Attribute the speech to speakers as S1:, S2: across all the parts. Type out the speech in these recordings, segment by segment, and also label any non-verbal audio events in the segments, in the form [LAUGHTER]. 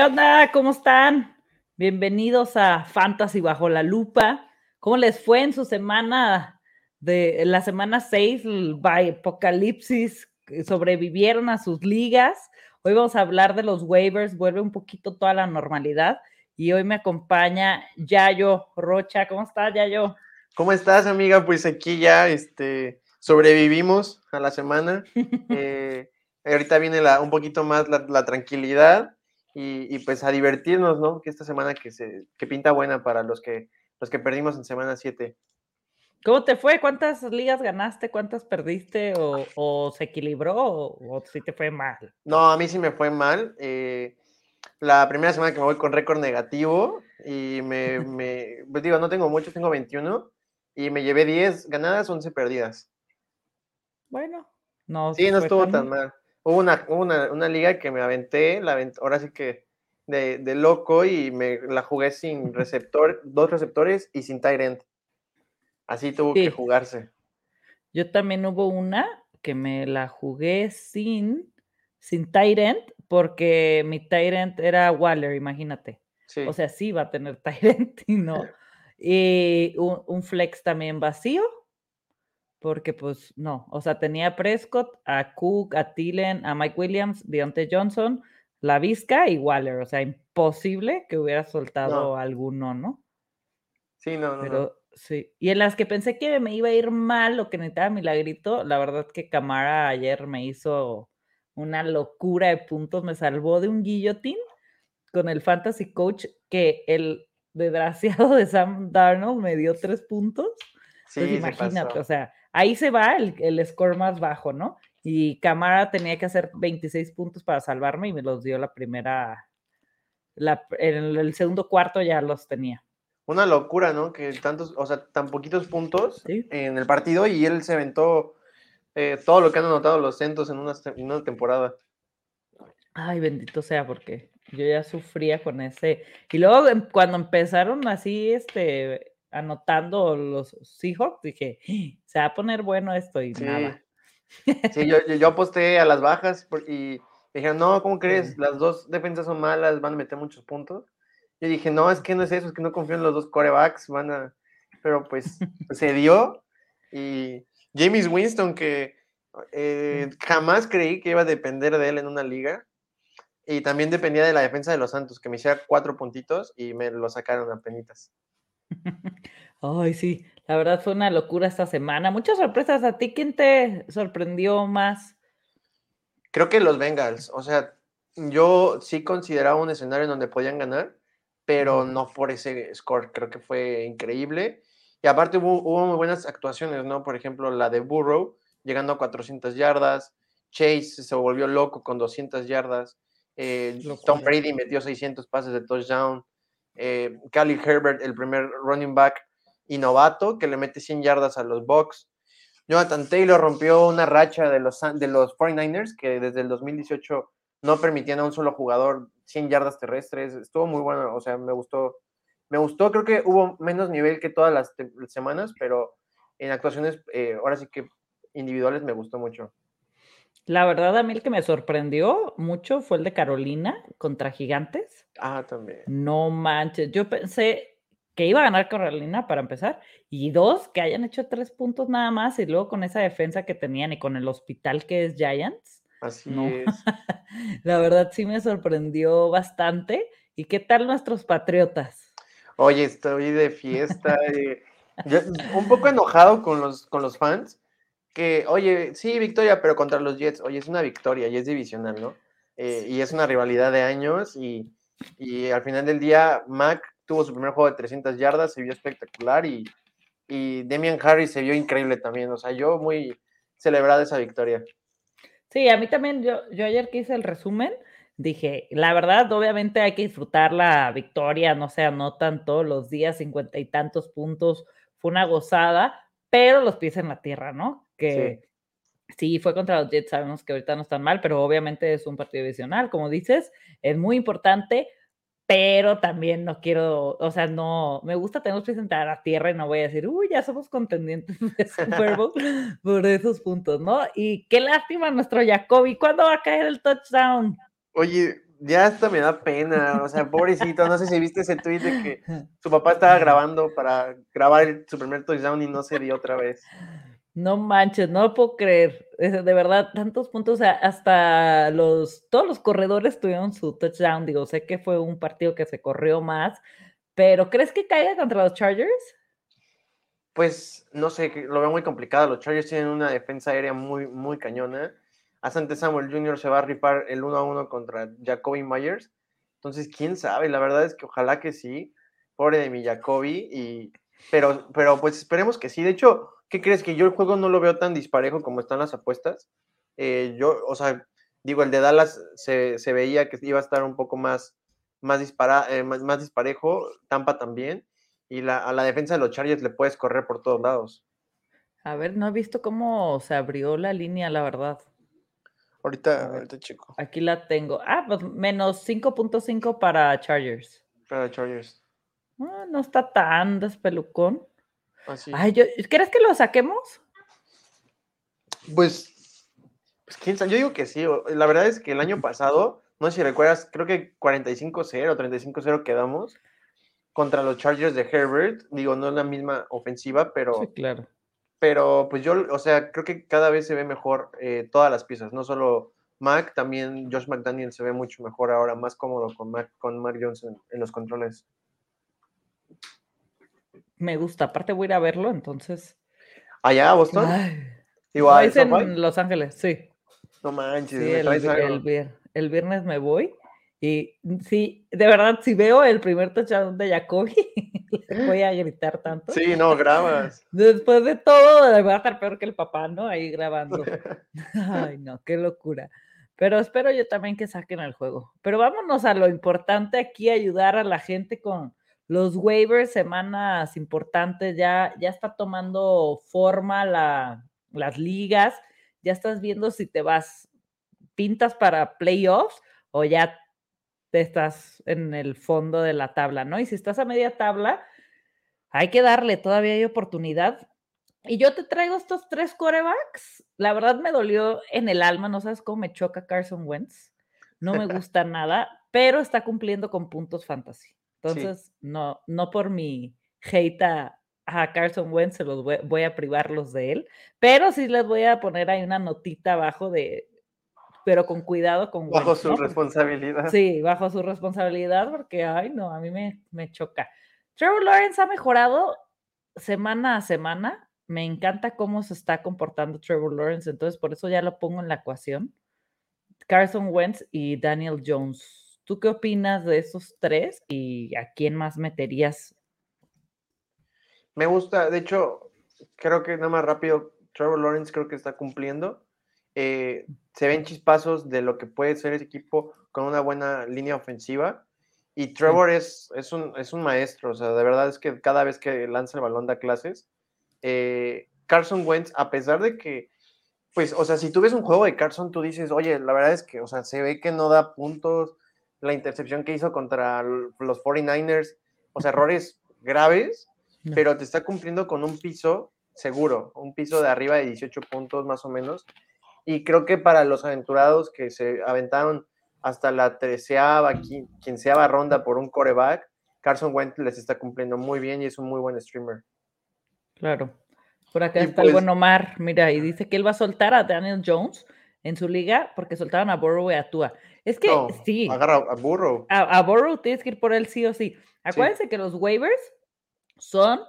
S1: ¿Qué onda? ¿Cómo están? Bienvenidos a Fantasy Bajo la Lupa. ¿Cómo les fue en su semana de la semana 6, el apocalipsis? ¿Sobrevivieron a sus ligas? Hoy vamos a hablar de los waivers, vuelve un poquito toda la normalidad. Y hoy me acompaña Yayo Rocha. ¿Cómo estás, Yayo?
S2: ¿Cómo estás, amiga? Pues aquí ya este, sobrevivimos a la semana. [LAUGHS] Eh, ahorita viene la, un poquito más la, tranquilidad y, pues a divertirnos, ¿no? Que esta semana que, se, que pinta buena para los que, los que perdimos en semana 7.
S1: ¿Cómo te fue? ¿Cuántas ligas ganaste? ¿Cuántas perdiste? ¿O, se equilibró? O, si te fue mal?
S2: No, a mí sí me fue mal. Eh, la primera semana que me voy con récord negativo y me, [LAUGHS] me, pues digo, no tengo muchos, tengo 21 y me llevé 10 ganadas, 11 perdidas.
S1: Bueno, no.
S2: Sí, no estuvo tan mal. Hubo una, una, una, liga que me aventé, la ahora sí que de, de, loco y me la jugué sin [LAUGHS] receptor, dos receptores y sin end. Así tuvo que jugarse.
S1: Yo también hubo una que me la jugué sin, sin end, porque mi end era Waller, imagínate. O sea, sí va a tener [LAUGHS] end y no. Y un, flex también vacío, porque pues no, o sea, tenía a Prescott, a Cook, a Tillen, a Mike Williams, Deontay Johnson, La Vizca y Waller, o sea, imposible que hubiera soltado alguno, ¿no?
S2: Sí, no, no.
S1: Pero sí, y en las que pensé que me iba a ir mal o que necesitaba milagrito, la verdad que Camara ayer me hizo una locura de puntos, me salvó de un guillotín con el fantasy coach que el [LAUGHS] desgraciado de Sam Darnold me dio tres puntos. Sí, imagínate, o sea, ahí se va el, score más bajo, ¿no? Y Camara tenía que hacer 26 puntos para salvarme y me los dio la primera, la, en el segundo cuarto ya los tenía.
S2: Una locura, ¿no? Que tantos, o sea, tan poquitos puntos en el partido y él se aventó eh, todo lo que han anotado los centos en una, en una temporada.
S1: Ay, bendito sea, porque yo ya sufría con ese. Y luego em, cuando empezaron así, este, anotando los Seahawks, dije, se va a poner bueno esto y nada.
S2: Sí, yo, yo, aposté a las bajas y dije, no, ¿cómo [LAUGHS] crees? Las dos defensas son malas, van a meter muchos puntos. Yo dije, no, es que no es eso, es que no confío en los dos corebacks, van a... Pero pues [LAUGHS] se dio y James Winston, que eh, jamás creí que iba a depender de él en una liga, y también dependía de la defensa de los Santos, que me hiciera cuatro puntitos y me lo sacaron a penitas.
S1: Ay, sí, la verdad fue una locura esta semana. Muchas sorpresas. ¿A ti quién te sorprendió más?
S2: Creo que los Bengals. O sea, yo sí consideraba un escenario en donde podían ganar, pero no por ese score. Creo que fue increíble. Y aparte hubo, hubo muy buenas actuaciones, ¿no? Por ejemplo, la de Burrow, llegando a 400 yardas. Chase se volvió loco con 200 yardas. Eh, Tom Brady metió 600 pases de touchdown. Eh, Herbert, el primer running back y novato, que le mete 100 yardas a los Bucks. Jonathan Taylor rompió una racha de los, de los 49ers que desde el 2018 no permitían a un solo jugador 100 yardas terrestres. Estuvo muy bueno, o sea, me gustó. Me gustó, creo que hubo menos nivel que todas las semanas, pero en actuaciones, eh, ahora sí que individuales me gustó mucho.
S1: La verdad, a mí el que me sorprendió mucho fue el de Carolina contra Gigantes.
S2: Ah, también.
S1: No manches, yo pensé que iba a ganar Carolina para empezar, y dos, que hayan hecho tres puntos nada más, y luego con esa defensa que tenían y con el hospital que es Giants.
S2: Así es. [LAUGHS]
S1: La verdad sí me sorprendió bastante. ¿Y qué tal nuestros patriotas?
S2: Oye, estoy de fiesta. Eh, [LAUGHS] un poco enojado con los, con los fans, que, oye, sí, victoria, pero contra los Jets, oye, es una victoria y es divisional, ¿no? Eh, y es una rivalidad de años y, y, al final del día, Mac tuvo su primer juego de 300 yardas, se vio espectacular y, y Demian Harris se vio increíble también, o sea, yo muy celebrado esa victoria.
S1: Sí, a mí también, yo, yo ayer que hice el resumen, dije, la verdad, obviamente hay que disfrutar la victoria, no se anotan todos los días cincuenta y tantos puntos, fue una gozada, pero los pies en la tierra, ¿no? Que sí. fue contra los Jets, sabemos que ahorita no están mal, pero obviamente es un partido adicional, como dices, es muy importante, pero también no quiero, o sea, no, me gusta tener presentar a tierra y no voy a decir, uy, ya somos contendientes [LAUGHS] de Super Bowl [LAUGHS] por esos puntos, ¿no? Y qué lástima nuestro Jacoby, ¿cuándo va a caer el touchdown?
S2: Oye, ya hasta me da pena, o sea, pobrecito, no sé si viste ese tweet de que [LAUGHS] su papá estaba grabando para grabar su primer touchdown y no se dio otra vez.
S1: No manches, no lo puedo creer. De verdad, tantos puntos, hasta los, todos los corredores tuvieron su touchdown. Digo, sé que fue un partido que se corrió más, pero ¿crees que caiga contra los Chargers?
S2: Pues no sé, lo veo muy complicado. Los Chargers tienen una defensa aérea muy, muy cañona. Asante Samuel Jr. se va a rifar el uno a uno contra Jacoby Myers. Entonces, quién sabe, la verdad es que ojalá que sí. Pobre de mi Jacoby. Y, pero, pero pues esperemos que sí. De hecho, ¿qué crees? Que yo el juego no lo veo tan disparejo como están las apuestas. Eh, yo, o sea, digo, el de Dallas se, veía que iba a estar un poco más, más, dispara, eh, más, disparejo, Tampa también, y la, a la defensa de los Chargers le puedes correr por todos lados.
S1: A ver, no he visto cómo se abrió la línea, la verdad.
S2: Ahorita, ahorita chico.
S1: Aquí la tengo. Ah, pues menos 5.5 para Chargers.
S2: Para Chargers.
S1: Ah, no está tan despelucón. Ay, yo, ¿crees que lo saquemos?
S2: Pues, pues quién sabe, yo digo que sí. La verdad es que el año [LAUGHS] pasado, no sé si recuerdas, creo que 45-0, 35-0 quedamos contra los Chargers de Herbert. Digo, no es la misma ofensiva, pero.
S1: Sí, claro.
S2: Pero pues yo, o sea, creo que cada vez se ve mejor eh, todas las piezas, no solo Mac, también Josh McDaniel se ve mucho mejor ahora, más cómodo con Mac, con Mark Johnson en los controles
S1: me gusta. Aparte voy a ir a verlo, entonces.
S2: ¿Allá, Boston?
S1: Igual. es en Los Ángeles, sí.
S2: No manches.
S1: el, viernes me voy. Y sí, de verdad, si veo el primer touchdown de Jacoby, [LAUGHS] voy a gritar tanto.
S2: Sí, no, grabas. [LAUGHS]
S1: Después de todo, va a estar peor que el papá, ¿no? Ahí grabando. [LAUGHS] Ay, no, qué locura. Pero espero yo también que saquen el juego. Pero vámonos a lo importante aquí, ayudar a la gente con, los waivers, semanas importantes, ya, ya está tomando forma la, las ligas, ya estás viendo si te vas, pintas para playoffs o ya te estás en el fondo de la tabla, ¿no? Y si estás a media tabla, hay que darle, todavía hay oportunidad. Y yo te traigo estos tres corebacks. La verdad me dolió en el alma, no sabes cómo me choca Carson Wentz. No me [LAUGHS] gusta nada, pero está cumpliendo con puntos fantasy. Entonces, no, no por mi hate a, Carson Wentz se los voy, a privarlos de él, pero sí les voy a poner ahí una notita abajo de, pero con cuidado con
S2: Bajo su responsabilidad.
S1: Sí, bajo su responsabilidad, porque, ay, no, a mí me, me choca. Trevor Lawrence ha mejorado semana a semana. Me encanta cómo se está comportando Trevor Lawrence, entonces por eso ya lo pongo en la ecuación. Carson Wentz y Daniel Jones ¿Tú qué opinas de esos tres y a quién más meterías?
S2: Me gusta, de hecho, creo que nada más rápido, Trevor Lawrence creo que está cumpliendo. Eh, se ven chispazos de lo que puede ser ese equipo con una buena línea ofensiva. Y Trevor es, es, un, es un maestro, o sea, de verdad es que cada vez que lanza el balón da clases. Eh, Carson Wentz, a pesar de que, pues, o sea, si tú ves un juego de Carson, tú dices, oye, la verdad es que, o sea, se ve que no da puntos, la intercepción que hizo contra los 49ers, o sea, errores graves, pero te está cumpliendo con un piso seguro, un piso de arriba de 18 puntos más o menos. Y creo que para los aventurados que se aventaron hasta la treceava, quinceava ronda por un coreback, Carson Wentz les está cumpliendo muy bien y es un muy buen streamer.
S1: Claro. Por acá está el pues buen Omar, mira, y dice que él va a soltar a Daniel Jones en su liga porque soltaron a Burrow y a Tua. Es que sí.
S2: Agarra a Burrow.
S1: A, a, Burrow tienes que ir por él sí o sí. Acuérdense que los waivers son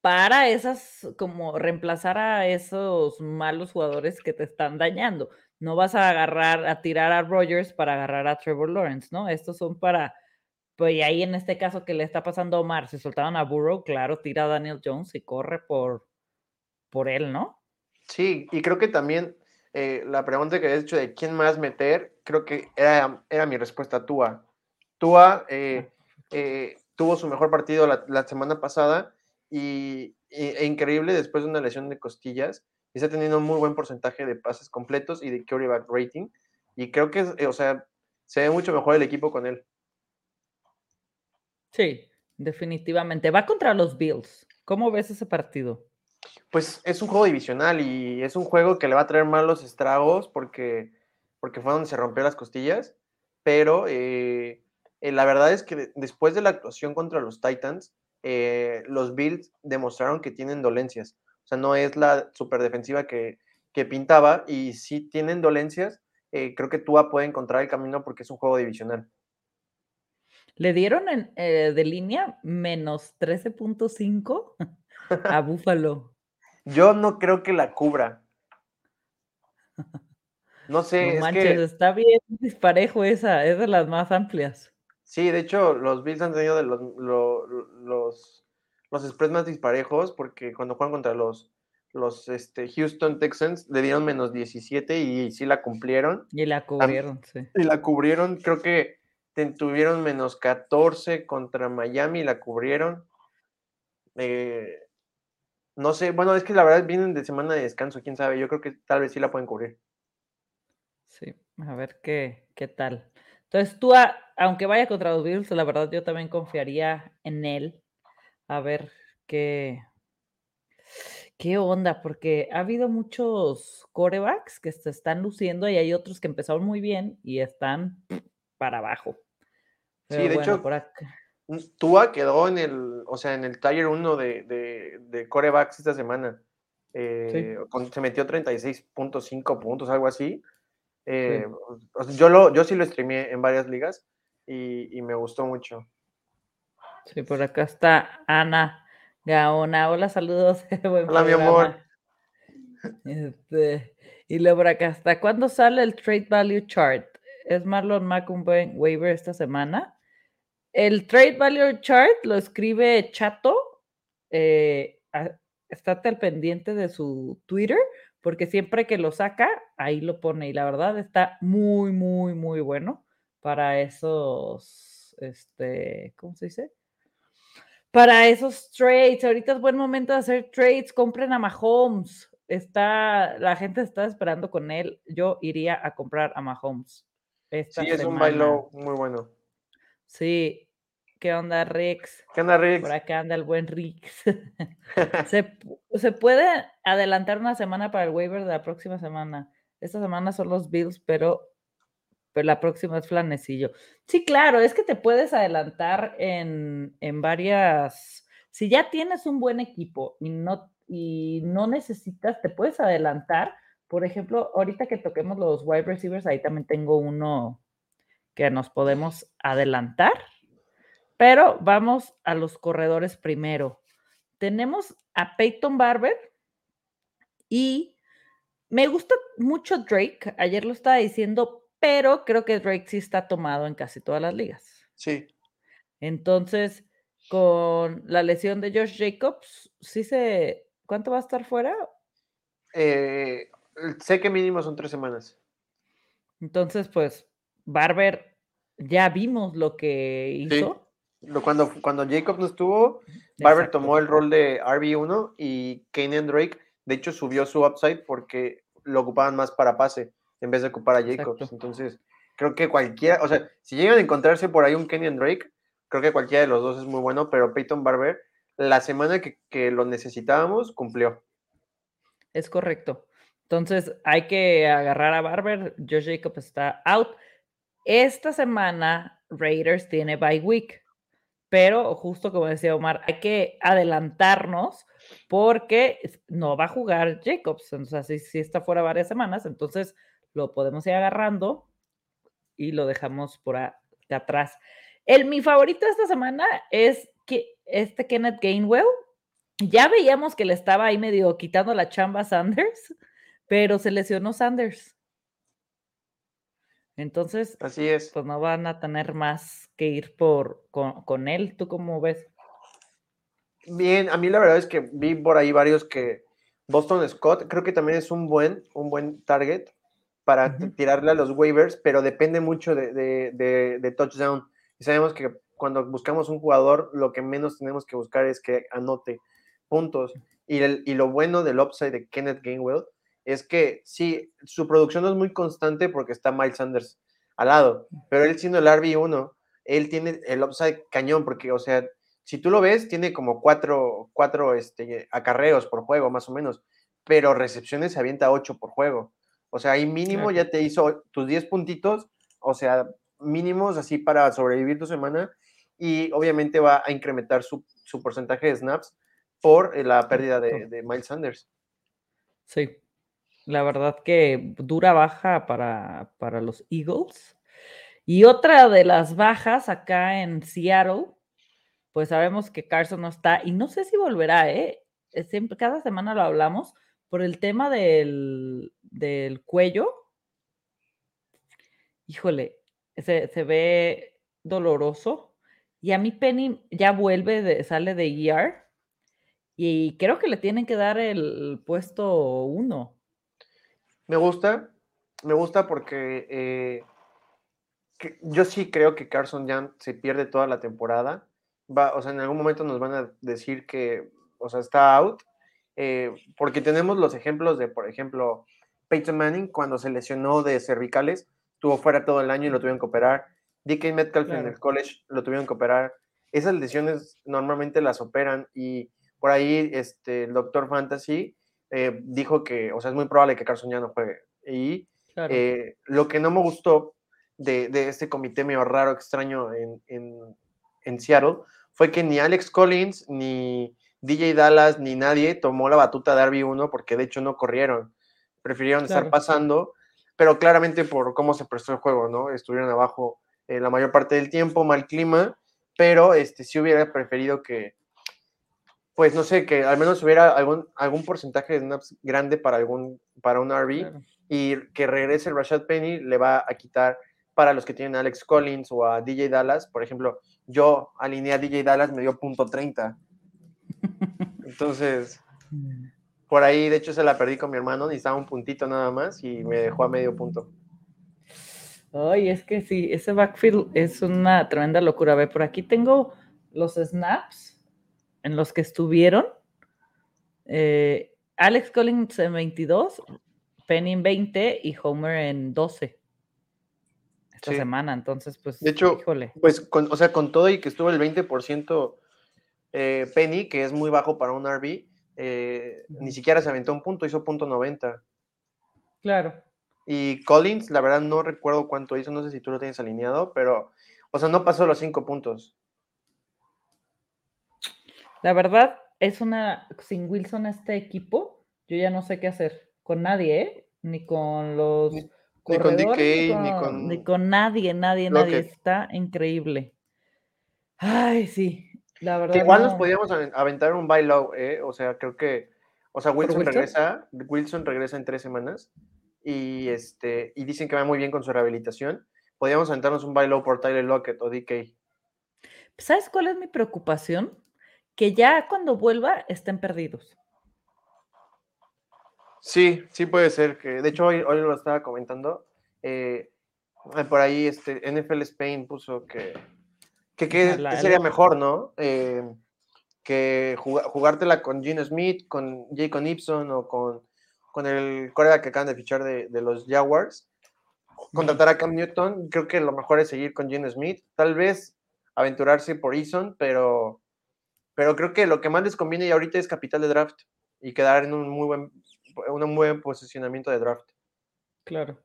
S1: para esas, como reemplazar a esos malos jugadores que te están dañando. No vas a agarrar, a tirar a Rogers para agarrar a Trevor Lawrence, ¿no? Estos son para, pues ahí en este caso que le está pasando a Omar, si soltaban a Burrow, claro, tira a Daniel Jones y corre por, por él, ¿no?
S2: Sí, y creo que también eh, la pregunta que habías hecho de quién más meter, creo que era, era mi respuesta Tua. Tua eh, eh, tuvo su mejor partido la, semana pasada y, e increíble después de una lesión de costillas. Y está teniendo un muy buen porcentaje de pases completos y de quarterback rating. Y creo que, o sea, se ve mucho mejor el equipo con él.
S1: Sí, definitivamente. Va contra los Bills. ¿Cómo ves ese partido?
S2: Pues es un juego divisional y es un juego que le va a traer malos estragos porque, porque fue donde se rompió las costillas. pero eh, eh, la verdad es que después de la actuación contra los Titans, eh, los Bills demostraron que tienen dolencias. O sea, no es la super defensiva que, que pintaba y si tienen dolencias. creo que Tua puede encontrar el camino porque es un juego divisional.
S1: Le dieron en, de línea menos 13.5 [LAUGHS] a Búfalo.
S2: Yo no creo que la cubra. No sé.
S1: No manches, está bien disparejo esa, es de las más amplias.
S2: Sí, de hecho, los Bills han tenido de los, los, los, spreads más disparejos porque cuando juegan contra los, los este, Houston Texans le dieron menos 17 y sí la cumplieron.
S1: Y la cubrieron, sí.
S2: Y la cubrieron, creo que tuvieron menos 14 contra Miami y la cubrieron. Eh, no sé, bueno, es que la verdad vienen de semana de descanso, quién sabe, yo creo que tal vez sí la pueden cubrir.
S1: Sí, a ver qué, qué tal. Entonces tú, aunque vaya contra los Bills, la verdad yo también confiaría en él. A ver qué, qué onda, porque ha habido muchos corebacks que se están luciendo y hay otros que empezaron muy bien y están para abajo.
S2: sí, de hecho, por acá. Tua quedó en el, o sea, en el Tiger 1 de, de, corebacks esta semana. Eh, se metió 36.5 puntos, algo así. Eh, yo, lo, yo sí lo streamé en varias ligas y, me gustó mucho.
S1: Sí, por acá está Ana Gaona. Hola, saludos. [LAUGHS]
S2: Hola, mi amor.
S1: Este, y luego por acá está. ¿Cuándo sale el Trade Value Chart? ¿Es Marlon Mack un buen waiver esta semana? El Trade Value Chart lo escribe Chato. Eh, estate al pendiente de su Twitter porque siempre que lo saca, ahí lo pone y la verdad está muy, muy, muy bueno para esos, este, ¿cómo se dice? Para esos trades. Ahorita es buen momento de hacer trades. Compren a Mahomes. Está, la gente está esperando con él. Yo iría a comprar a Mahomes.
S2: sí, es un bailo muy bueno.
S1: Sí, ¿Qué onda, Rix?
S2: ¿Qué onda, Rix?
S1: Por acá anda el buen Rix. [LAUGHS] [LAUGHS] ¿Se, puede adelantar una semana para el waiver de la próxima semana. Esta semana son los Bills, pero, pero la próxima es Flanecillo. Sí, claro, es que te puedes adelantar en, en varias. Si ya tienes un buen equipo y no, y no necesitas, te puedes adelantar. Por ejemplo, ahorita que toquemos los wide receivers, ahí también tengo uno que nos podemos adelantar pero vamos a los corredores primero. Tenemos a Peyton Barber y me gusta mucho Drake. Ayer lo estaba diciendo, pero creo que Drake sí está tomado en casi todas las ligas.
S2: Sí.
S1: Entonces, con la lesión de Josh Jacobs, sí se. ¿Cuánto va a estar fuera?
S2: Eh, sé que mínimo son tres semanas.
S1: Entonces, pues, Barber, ya vimos lo que hizo.
S2: Cuando, cuando Jacob no estuvo, Barber tomó el rol de RB1 y Kenyan Drake, de hecho, subió su upside porque lo ocupaban más para pase en vez de ocupar a Jacobs. Entonces, creo que cualquiera, o sea, si llegan a encontrarse por ahí un Kenyan Drake, creo que cualquiera de los dos es muy bueno, pero Peyton Barber, la semana que, que lo necesitábamos, cumplió.
S1: Es correcto. Entonces, hay que agarrar a Barber. Josh Jacobs está out. Esta semana, Raiders tiene bye week pero justo como decía Omar, hay que adelantarnos porque no va a jugar Jacobs, o sea, si, está fuera varias semanas, entonces lo podemos ir agarrando y lo dejamos por atrás. El, mi favorito esta semana es que este Kenneth Gainwell, ya veíamos que le estaba ahí medio quitando la chamba a Sanders, pero se lesionó Sanders. Entonces,
S2: Así es.
S1: pues no van a tener más que ir por con, él. ¿Tú cómo ves?
S2: Bien, a mí la verdad es que vi por ahí varios que Boston Scott creo que también es un buen, un buen target para tirarle a los waivers, pero depende mucho de, de, touchdown. Y sabemos que cuando buscamos un jugador, lo que menos tenemos que buscar es que anote puntos. Y, el, y lo bueno del upside de Kenneth Gainwell es que sí, su producción no es muy constante porque está Miles Sanders al lado, pero él siendo el RB1, él tiene el upside cañón, porque, o sea, si tú lo ves, tiene como cuatro, cuatro este, acarreos por juego, más o menos, pero recepciones se avienta ocho por juego. O sea, ahí mínimo ya te hizo tus diez puntitos, o sea, mínimos así para sobrevivir tu semana y obviamente va a incrementar su, porcentaje de snaps por eh, la pérdida de, de, Miles Sanders.
S1: Sí, la verdad que dura baja para, para los Eagles. Y otra de las bajas acá en Seattle, pues sabemos que Carson no está y no sé si volverá, ¿eh? Siempre, cada semana lo hablamos por el tema del, del cuello. Híjole, se, se, ve doloroso. Y a mí Penny ya vuelve, sale de ER. Y creo que le tienen que dar el puesto uno.
S2: Me gusta, me gusta porque eh, yo sí creo que Carson ya se pierde toda la temporada. Va, o sea, en algún momento nos van a decir que, o sea, está out. Eh, porque tenemos los ejemplos de, por ejemplo, Peyton Manning cuando se lesionó de cervicales, estuvo fuera todo el año y lo tuvieron que operar. DK Metcalf en el college lo tuvieron que operar. Esas lesiones normalmente las operan y por ahí este, el doctor Fantasy eh, dijo que, o sea, es muy probable que Carson ya no juegue. Y eh, lo que no me gustó de, de, este comité medio raro, extraño en, en, en, Seattle, fue que ni Alex Collins, ni DJ Dallas, ni nadie tomó la batuta de RB1 porque de hecho no corrieron. Prefirieron estar pasando, pero claramente por cómo se prestó el juego, ¿no? Estuvieron abajo eh, la mayor parte del tiempo, mal clima, pero este, sí hubiera preferido que, pues no sé, que al menos hubiera algún, algún porcentaje de snaps grande para, algún, para un RB y que regrese el Rashad Penny le va a quitar para los que tienen a Alex Collins o a DJ Dallas. Por ejemplo, yo alineé a DJ Dallas, me dio punto 30. [LAUGHS] Entonces, por ahí, de hecho, se la perdí con mi hermano, necesitaba un puntito nada más y me dejó a medio punto.
S1: Ay, es que sí, ese backfield es una tremenda locura. A ver, por aquí tengo los snaps en los que estuvieron. Eh, Alex Collins en 22, Penny en 20 y Homer en 12 esta semana. Entonces, pues,
S2: de hecho, pues, o sea, con todo y que estuvo el 20% eh, Penny, que es muy bajo para un RB, eh, ni siquiera se aventó un punto, hizo punto 90.
S1: Claro.
S2: Y Collins, la verdad no recuerdo cuánto hizo, no sé si tú lo tienes alineado, pero, o sea, no pasó los cinco puntos.
S1: La verdad, es una, sin Wilson este equipo, yo ya no sé qué hacer con nadie, ¿eh? Ni con los... Ni, con DK, ni con, ni con... nadie, nadie, nadie. Está increíble. Ay, sí,
S2: igual nos podíamos aventar un buy low, ¿eh? O sea, creo que. O sea, Wilson, regresa. Wilson regresa en tres semanas. Y este. Y dicen que va muy bien con su rehabilitación. Podríamos aventarnos un buy low por Tyler Lockett o DK.
S1: ¿Sabes cuál es mi preocupación? Que ya cuando vuelva estén perdidos.
S2: Sí, sí puede ser. que De hecho, hoy, hoy lo estaba comentando. Eh, por ahí este, NFL Spain puso que que, sería mejor, ¿no? Eh, que jugártela con Gene Smith, con Jacob Ibson o con, con el colega que acaban de fichar de, los Jaguars. Contratar a Cam Newton, creo que lo mejor es seguir con Gene Smith. Tal vez aventurarse por Eason, pero, pero creo que lo que más les conviene ahorita es capital de draft y quedar en un muy buen, un muy buen posicionamiento de draft.
S1: Claro.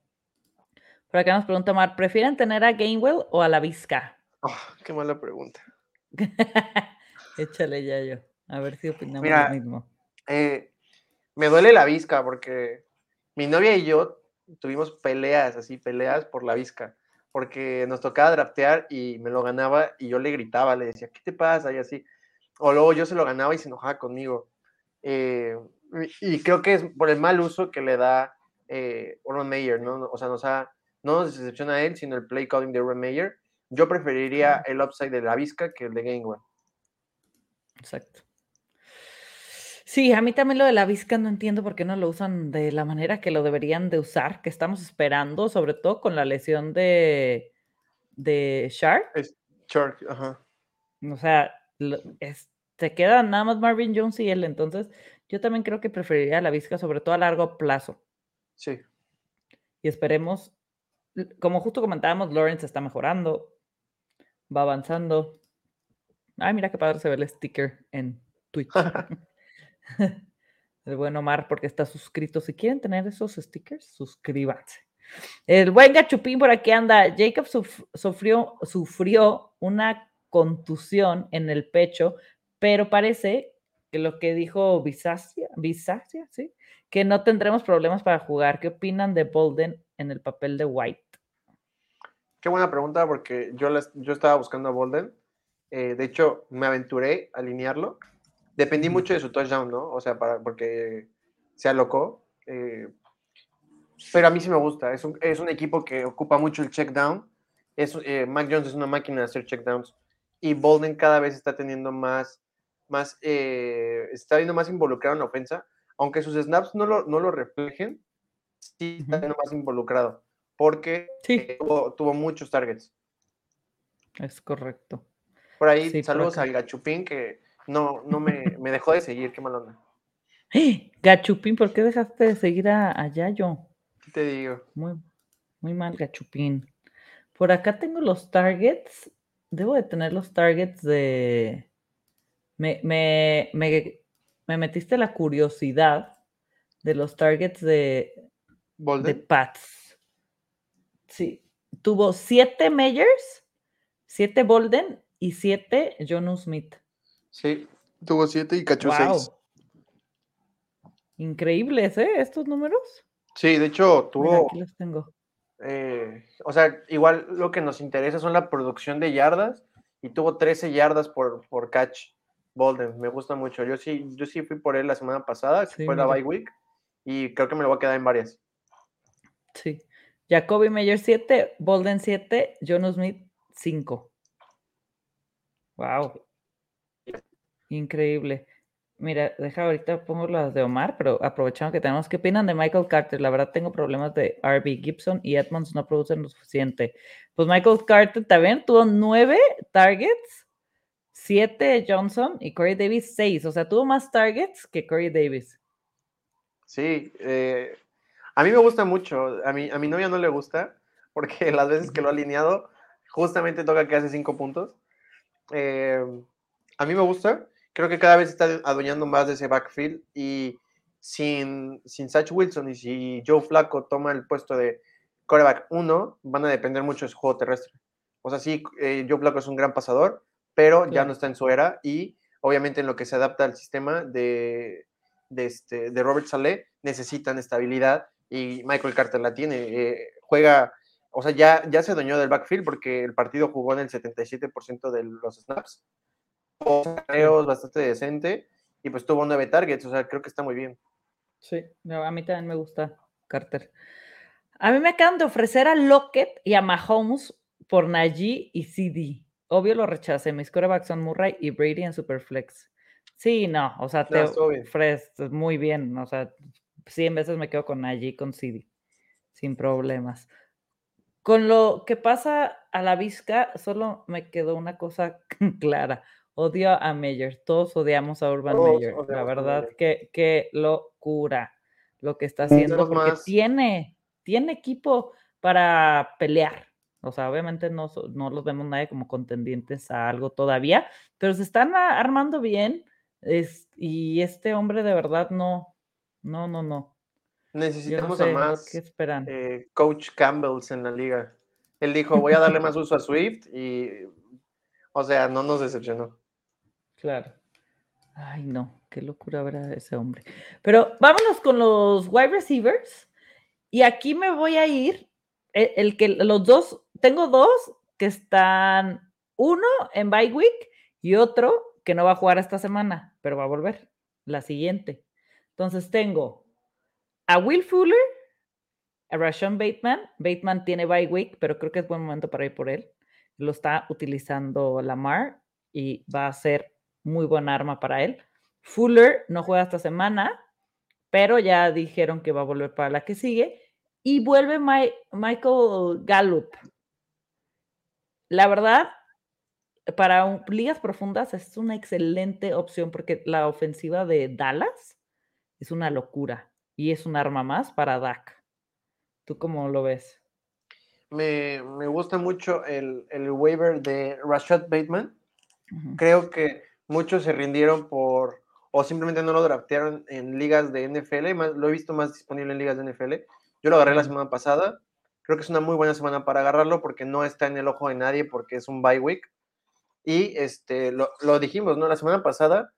S1: Por acá nos pregunta Mar, ¿prefieren tener a Gainwell o a la Vizca?
S2: Oh, qué mala pregunta. [LAUGHS]
S1: Échale ya yo. A ver si opinamos lo mismo.
S2: Eh, me duele la visca porque mi novia y yo tuvimos peleas, así, peleas por la visca. Porque nos tocaba draftear y me lo ganaba y yo le gritaba, le decía, ¿qué te pasa? Y así. O luego yo se lo ganaba y se enojaba conmigo. Eh, y creo que es por el mal uso que le da eh, Urban Meyer, ¿no? O sea, nos ha, no nos decepciona a él, sino el play calling de Urban Meyer yo preferiría el upside de la Vizca que el de Gainwell.
S1: Exacto. Sí, a mí también lo de la Vizca no entiendo por qué no lo usan de la manera que lo deberían de usar, que estamos esperando, sobre todo con la lesión de, de Shark.
S2: Shark, ajá.
S1: O sea, se queda nada más Marvin Jones y él, entonces yo también creo que preferiría la Vizca, sobre todo a largo plazo.
S2: Sí.
S1: Y esperemos, como justo comentábamos, Lawrence está mejorando, va avanzando. Ay, mira qué padre se ve el sticker en Twitch. [LAUGHS] [LAUGHS] el buen Omar, porque está suscrito. Si quieren tener esos stickers, suscríbanse. El buen gachupín por aquí anda. Jacob sufrió, sufrió una contusión en el pecho, pero parece que lo que dijo Bisacia, Bisacia, ¿sí? Que no tendremos problemas para jugar. ¿Qué opinan de Bolden en el papel de White?
S2: Qué buena pregunta, porque yo, yo estaba buscando a Bolden. Eh, de hecho, me aventuré a alinearlo. Dependí mucho de su touchdown, ¿no? O sea, para, porque se alocó. Eh, pero a mí sí me gusta. Es un, es un equipo que ocupa mucho el check down. Es, eh, Mac Jones es una máquina de hacer check downs. Y Bolden cada vez está teniendo más, más eh, está viendo más involucrado en la ofensa. Aunque sus snaps no lo, no lo reflejen, sí está viendo más involucrado. Porque
S1: sí.
S2: tuvo, muchos targets.
S1: Es correcto.
S2: Por ahí, saludos al Gachupín que no, no me, me, dejó de seguir. Qué mal onda.
S1: Gachupín, ¿por qué dejaste de seguir a, a Yayo?
S2: te digo?
S1: Muy, muy mal, gachupín. Por acá tengo los targets. Debo de tener los targets de. Me, me, me, metiste la curiosidad de los targets de, de Pats. Sí. Tuvo siete Meyers, siete Bolden y siete Jonu Smith.
S2: Sí, tuvo siete y cachó seis.
S1: Increíbles, ¿eh? Estos números.
S2: Sí, de hecho, tuvo.
S1: aquí los tengo.
S2: Eh, o sea, igual lo que nos interesa son la producción de yardas y tuvo 13 yardas por, por catch. Bolden, me gusta mucho. Yo sí, yo sí fui por él la semana pasada, que fue la bye week, y creo que me lo voy a quedar en varias.
S1: Sí. Jacoby Meyer 7, Bolden 7, John Smith 5. Wow. Increíble. Mira, deja ahorita pongo las de Omar, pero aprovechando que tenemos, ¿qué opinan de Michael Carter? La verdad tengo problemas de RB Gibson y Edmonds no producen lo suficiente. Pues Michael Carter también tuvo nueve targets, siete Johnson y Corey Davis seis. O sea, tuvo más targets que Corey Davis.
S2: Sí, eh, a mí me gusta mucho. A mi, a mi novia no le gusta porque [LAUGHS] las veces que lo ha alineado, justamente toca que hace cinco puntos. Eh, a mí me gusta creo que cada vez está adueñando más de ese backfield y sin, sin Satch Wilson y si Joe Flaco toma el puesto de coreback 1, van a depender mucho de su juego terrestre. O sea, sí, eh, Joe Flaco es un gran pasador, pero ya no está en su era y obviamente en lo que se adapta al sistema de, de, este, de Robert Saleh necesitan estabilidad y Michael Carter la tiene. Eh, juega, o sea, ya, ya se adueñó del backfield porque el partido jugó en el 77% de los snaps bastante decente y pues tuvo nueve targets, o sea, creo que está muy bien.
S1: Sí, a mí también me gusta Carter. A mí me acaban de ofrecer a Lockett y a Mahomes por Najee y CD. Obvio lo rechacé. Mis corebacks son Murray y Brady en Superflex. Sí, no, o sea, te ofreces muy bien. O sea, 100 veces me quedo con Najee con CD, sin problemas. Con lo que pasa a la Vizca, solo me quedó una cosa [LAUGHS] clara. Odio a Meyer, todos odiamos a Urban Meyer. La verdad que qué locura lo que está haciendo porque tiene, tiene equipo para pelear. O sea, obviamente no, no los vemos nadie como contendientes a algo todavía, pero se están armando bien. Es, y este hombre de verdad no, no, no, no.
S2: Necesitamos a más ¿qué esperan? Eh, Coach Campbells en la liga. Él dijo, voy a darle más uso a Swift y, o sea, no nos decepcionó.
S1: Claro. Ay, no, qué locura a ese hombre. Pero vámonos con los wide receivers. Y aquí me voy a ir. E, el, que los dos, tengo dos que están, uno en bye week y otro que no va a jugar esta semana, pero va a volver la siguiente. Entonces tengo a Will Fuller, a Rashawn Bateman. Bateman tiene bye week, pero creo que es buen momento para ir por él. Lo está utilizando Lamar y va a ser muy buena arma para él. Fuller no juega esta semana, pero ya dijeron que va a volver para la que sigue. Y vuelve Michael Gallup. La verdad, para ligas profundas es una excelente opción porque la ofensiva de Dallas es una locura y es un arma más para Dak. ¿Tú cómo lo ves?
S2: Me, gusta mucho el, el, waiver de Rashad Bateman. Creo que muchos se rindieron por, o simplemente no lo draftearon en ligas de NFL, más, lo he visto más disponible en ligas de NFL. Yo lo agarré la semana pasada Creo que es una muy buena semana para agarrarlo porque no está en el ojo de nadie porque es un bye week. Y este, lo, dijimos, ¿no? La semana pasada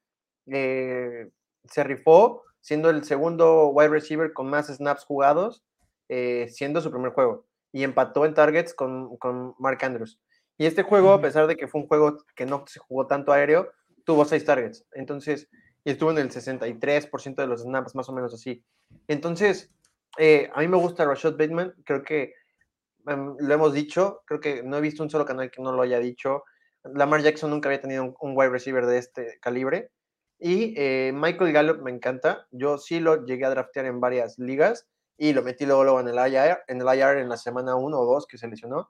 S2: eh, se rifó siendo el segundo wide receiver con más snaps jugados, eh, siendo su primer juego. Y empató en targets con, con Mark Andrews. Y este juego, a pesar de que fue un juego que no se jugó tanto aéreo, tuvo seis targets. Entonces, y estuvo en el 63% de los snaps, más o menos así. Entonces, eh, a mí me gusta Rashad Bateman, creo que em, lo hemos dicho, creo que no he visto un solo canal que no lo haya dicho. Lamar Jackson nunca había tenido un, wide receiver de este calibre. Y eh, Michael Gallup me encanta. Yo sí lo llegué a draftear en varias ligas y lo metí luego, luego en el IR, en el IR en la semana 1 o 2 que se lesionó.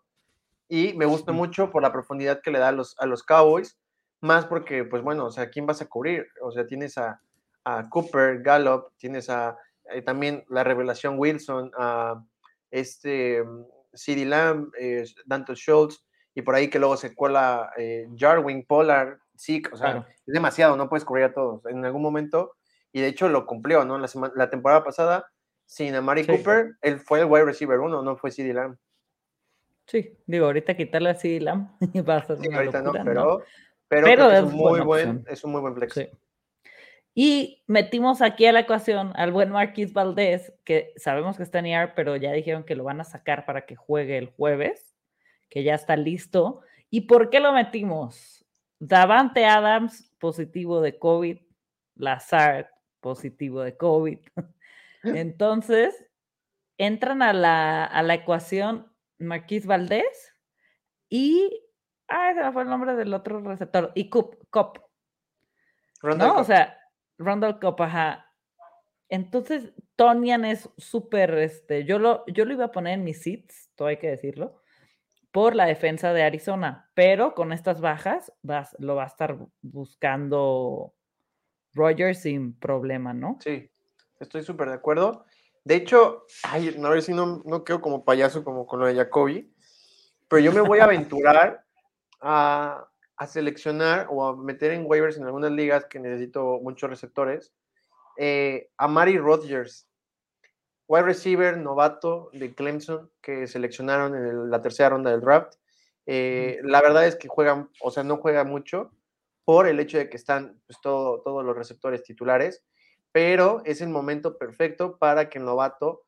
S2: Y me gusta mucho por la profundidad que le da a los, a los Cowboys, más porque, pues bueno, o sea, ¿quién vas a cubrir? O sea, tienes a, a Cooper, Gallup, tienes a eh, también la revelación Wilson, a este mm, CD Lamb, eh, Dante Schultz, y por ahí que luego se cuela eh, Jarwin, Pollard, sí, o sea, es demasiado, no puedes cubrir a todos en algún momento, y de hecho lo cumplió, ¿no? La, la temporada pasada, sin Amari Cooper, él fue el wide receiver uno, no fue CD Lamb.
S1: Sí, digo, ahorita quitarle a CD Lamb [LAUGHS] va a ser una ahorita no,
S2: pero, pero, es, un muy buen, es un muy buen flex. Sí.
S1: Y metimos aquí a la ecuación al buen Marquis Valdés, que sabemos que está en IR, pero ya dijeron que lo van a sacar para que juegue el jueves, que ya está listo. ¿Y por qué lo metimos? Davante Adams, positivo de COVID. Lazard, positivo de COVID. [LAUGHS] Entonces, entran a la, a la ecuación Marquis Valdés y. Ah, ese fue el nombre del otro receptor. Y Cop. Cop. ¿No? O sea, Randall Cobb, Entonces, Tonian es súper, este, yo lo, yo lo iba a poner en mis seats, todo hay que decirlo, por la defensa de Arizona, pero con estas bajas vas, lo va a estar buscando Rogers sin problema, ¿no?
S2: Sí, estoy súper de acuerdo. De hecho, ay, a ver si no, no quedo como payaso como con lo de Jacoby, pero yo me voy a [LAUGHS] aventurar a, a seleccionar o a meter en waivers en algunas ligas que necesito muchos receptores, eh, a Mari Rodgers, wide receiver novato de Clemson que seleccionaron en la tercera ronda del draft. Eh, la verdad es que juegan, o sea, no juega mucho por el hecho de que están pues, todos los receptores titulares, pero es el momento perfecto para que el novato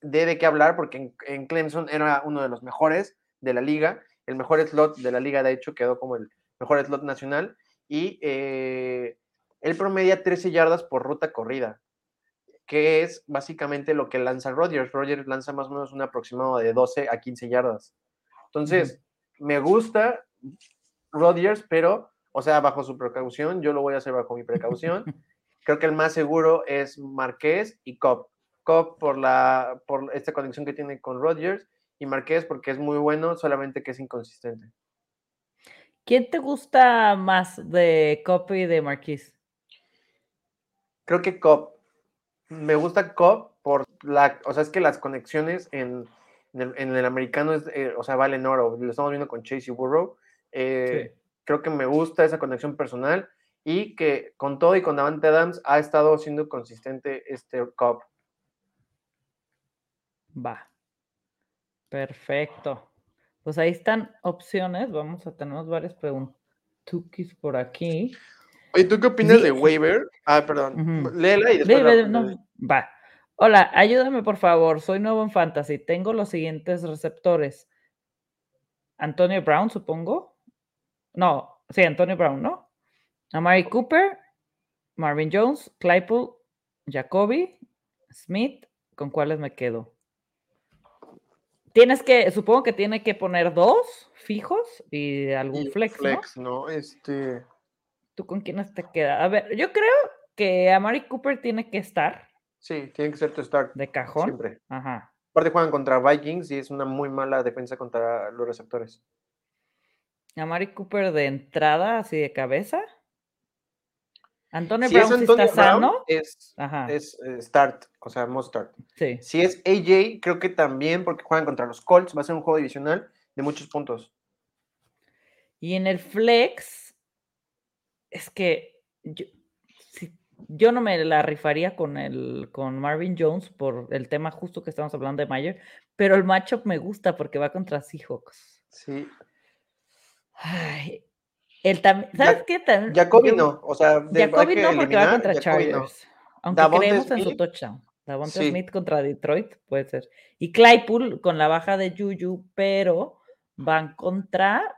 S2: dé de qué hablar porque en Clemson era uno de los mejores de la liga el mejor slot de la liga, de hecho, quedó como el mejor slot nacional y eh, él promedia 13 yardas por ruta corrida, que es básicamente lo que lanza Rodgers. Rodgers lanza más o menos un aproximado de 12 a 15 yardas. Entonces, me gusta Rodgers, pero, o sea, bajo su precaución, yo lo voy a hacer bajo mi precaución. [LAUGHS] Creo que el más seguro es Marqués y Cobb. Cobb por, la, por esta conexión que tiene con Rodgers y Marqués porque es muy bueno, solamente que es inconsistente.
S1: ¿Quién te gusta más de Cop y de Marqués?
S2: Creo que Cop. Me gusta Cop por la, o sea, es que las conexiones en, el, americano, es, eh, o sea, valen oro. Lo estamos viendo con Chase y Burrow. Eh, creo que me gusta esa conexión personal y que con todo y con Davante Adams ha estado siendo consistente este Cop.
S1: Va. Perfecto. Pues ahí están opciones. Vamos a tener varias preguntas por aquí.
S2: Oye, ¿tú qué opinas de waiver? Ah, perdón. Léela y después.
S1: Va. Hola, ayúdame por favor. Soy nuevo en Fantasy. Tengo los siguientes receptores. Antonio Brown, supongo. No, sí, Antonio Brown, ¿no? Amari Cooper, Marvin Jones, Claypool, Jacoby, Smith. ¿Con cuáles me quedo? Tienes que, supongo que tiene que poner dos fijos y algún flex.
S2: Flex, ¿no? Este.
S1: ¿Tú con quiénes te queda? A ver, yo creo que Amari Cooper tiene que estar.
S2: Sí, tiene que ser tu start.
S1: De cajón.
S2: Siempre. Ajá. Aparte juegan contra Vikings y es una muy mala defensa contra los receptores.
S1: Amari Cooper de entrada, así de cabeza. Antonio Brown, si está sano,
S2: es, es eh, start, o sea, most start. Sí. Si es AJ, creo que también, porque juegan contra los Colts, va a ser un juego divisional de muchos puntos.
S1: Y en el flex, es que yo no me la rifaría con el con Marvin Jones por el tema justo que estamos hablando de Mayer, pero el matchup me gusta porque va contra Seahawks.
S2: Sí.
S1: Ay, el tam- ¿Sabes qué? Tam-
S2: Jacoby
S1: yo-
S2: no, o sea, de- que
S1: no porque va contra
S2: no.
S1: Chargers. Aunque
S2: Davonte
S1: creemos en su touchdown. Davonte
S2: Sí.
S1: Smith contra Detroit, puede ser. Y Claypool con la baja de Juju, pero van contra.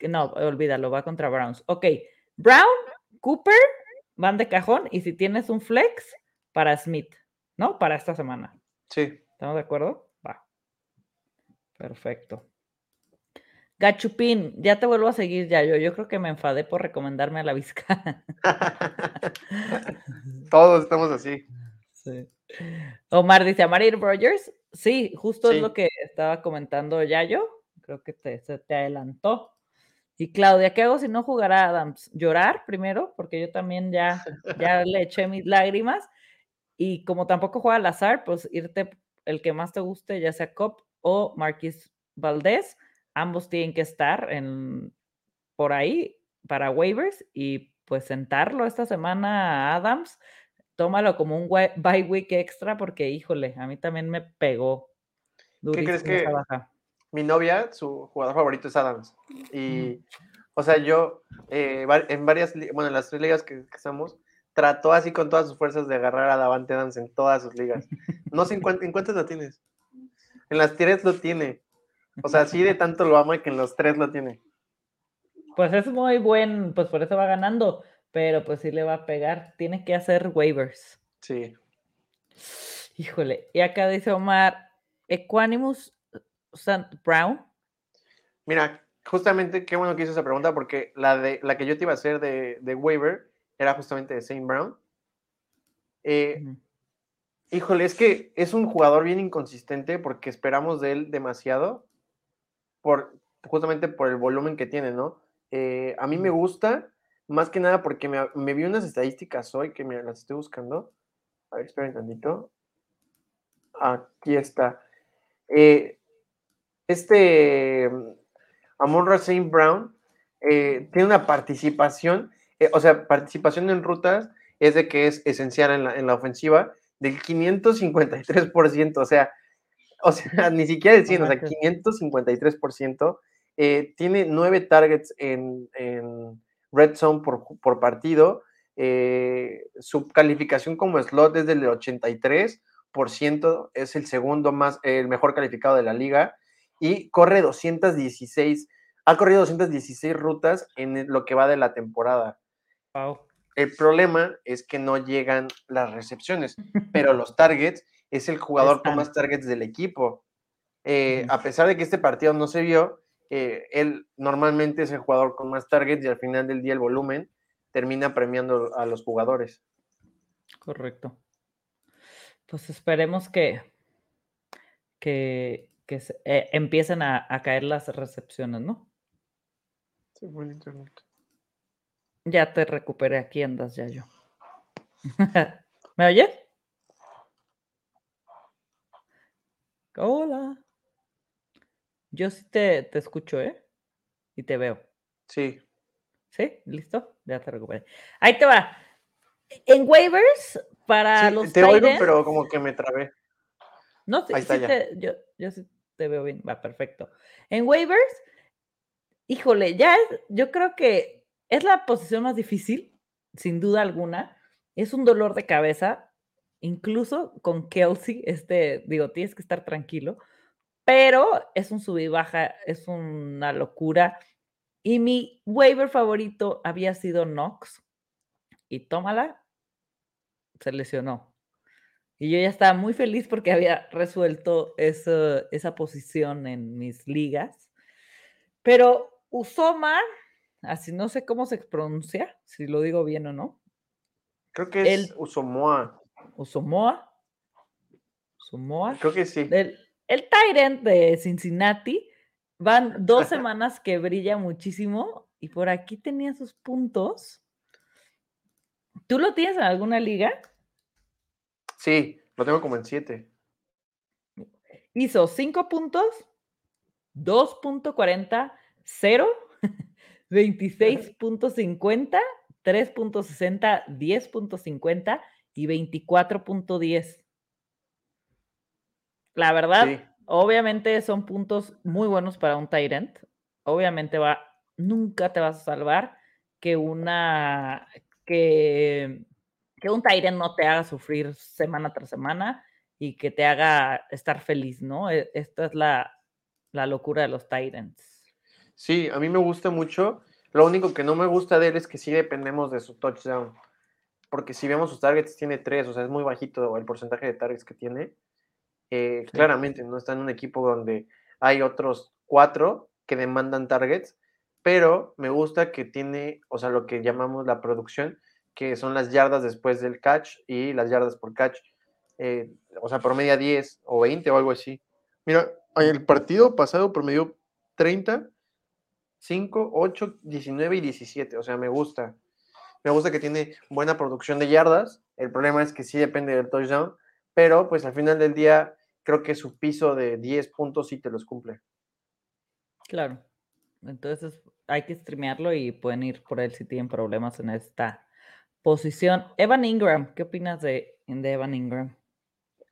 S1: No, olvídalo, va contra Browns. Ok, Brown, Cooper van de cajón y si tienes un flex para Smith, ¿no? Para esta semana.
S2: Sí.
S1: ¿Estamos de acuerdo? Va. Perfecto. Gachupín, ya te vuelvo a seguir, ya yo. Yo creo que me enfadé por recomendarme a la Vizca. [LAUGHS]
S2: Todos estamos así.
S1: Sí. Omar dice, ¿Amar Aaron Rodgers? Sí, justo
S2: Sí.
S1: es lo que estaba comentando Yayo. Creo que te, se te adelantó. Y Claudia, ¿qué hago si no jugará Adams? Llorar primero, porque yo también ya, ya [LAUGHS] le eché mis lágrimas. Y como tampoco juega al azar, pues irte el que más te guste, ya sea Cop o Marquis Valdés. Ambos tienen que estar en, por ahí para waivers y pues sentarlo esta semana a Adams. Tómalo como un bye week extra porque, híjole, a mí también me pegó.
S2: ¿Qué crees que-
S1: baja.
S2: Mi novia, su jugador favorito es Adams. Y, o sea, yo, eh, en varias, bueno, en las tres ligas que, que estamos, trató así con todas sus fuerzas de agarrar a Davante Adams en todas sus ligas. No sé en, cuán- en cuántas lo tienes. En las tres lo tiene. O sea, así de tanto lo ama que en los tres lo tiene.
S1: Pues es muy buen, pues por eso va ganando, pero pues sí le va a pegar. Tiene que hacer waivers.
S2: Sí.
S1: Híjole, y acá dice Omar, Equanimus Sant Brown.
S2: Mira, justamente qué bueno que hizo esa pregunta porque la, de, la que yo te iba a hacer de, de waiver era justamente de Saint Brown. Eh. Híjole, es que es un jugador bien inconsistente porque esperamos de él demasiado, por, justamente por el volumen que tiene, ¿no? Eh, a mí me gusta, más que nada porque me, me vi unas estadísticas hoy que me las estoy buscando. A ver, esperen tantito. Aquí está. Eh, este Amon Saint Brown eh, tiene una participación, o sea, participación en rutas es de que es esencial en la, en la ofensiva del 553%, o sea, o sea, [LAUGHS] ni siquiera el 100, o sea,
S1: manches.
S2: 553%. eh, tiene nueve targets en, en red zone por, por partido. eh, su calificación como slot es del 83%, es el segundo más, el mejor calificado de la liga y corre 216, ha corrido 216 rutas en lo que va de la temporada.
S1: Wow.
S2: El problema es que no llegan las recepciones, [LAUGHS] pero los targets es el jugador con más targets del equipo. Eh. A pesar de que este partido no se vio, eh, él normalmente es el jugador con más targets y al final del día el volumen termina premiando a los jugadores.
S1: Correcto. Pues esperemos que, que, que se- eh, empiecen a, a caer las recepciones, ¿no? Ya te recuperé, aquí andas ya yo. [LAUGHS] ¿Me oyes? Hola. Yo sí te, te escucho, ¿eh? Y te veo.
S2: Sí,
S1: ¿Sí? ¿Listo? Ya te recuperé. Ahí te va. En waivers, para
S2: sí,
S1: los
S2: te oigo, pero como que me trabé.
S1: No, sí,
S2: Ahí está
S1: sí
S2: ya.
S1: te- yo, yo sí te veo bien, va perfecto. En waivers, híjole, ya es, yo creo que es la posición más difícil, sin duda alguna. Es un dolor de cabeza, incluso con Kelsey, este, digo, tienes que estar tranquilo, pero es un sub y baja, es una locura. Y mi waiver favorito había sido Knox, y tómala, se lesionó. Y yo ya estaba muy feliz porque había resuelto eso- esa posición en mis ligas. Pero Usoma, así no sé cómo se pronuncia, si lo digo bien o no.
S2: Creo que es
S1: El-
S2: Usomoa.
S1: Usomoa. Usomoa.
S2: Creo que sí.
S1: El, el Tyrant de Cincinnati. Van dos [LAUGHS] semanas que brilla muchísimo y por aquí tenía sus puntos. ¿Tú lo tienes en alguna liga?
S2: Sí, lo tengo como en 7.
S1: hizo 5 puntos, 2.40, 0, 26.50, 3.60, 10.50 y 24.10. La verdad, obviamente son puntos muy buenos para un Tyrant. Obviamente va, nunca te vas a salvar que una que, que un Tyrant no te haga sufrir semana tras semana y que te haga estar feliz, ¿no? E, esta es la, la locura de los Tyrants.
S2: Sí, a mí me gusta mucho. Lo único que no me gusta de él es que sí dependemos de su touchdown. Porque si vemos sus targets, tiene tres, o sea, es muy bajito el porcentaje de targets que tiene. Eh, claramente, no está en un equipo donde hay otros cuatro que demandan targets, pero me gusta que tiene, o sea, lo que llamamos la producción, que son las yardas después del catch y las yardas por catch. Eh, o sea, promedia 10 o 20 o algo así. Mira, el partido pasado promedió 30, 5, 8, 19 y 17. O sea, me gusta. Me gusta que tiene buena producción de yardas. El problema es que sí depende del touchdown, pero pues al final del día creo que su piso de 10 puntos sí te los cumple.
S1: Claro. Entonces hay que streamearlo y pueden ir por él si tienen problemas en esta posición. Evan Ingram, ¿qué opinas de, de Evan Ingram?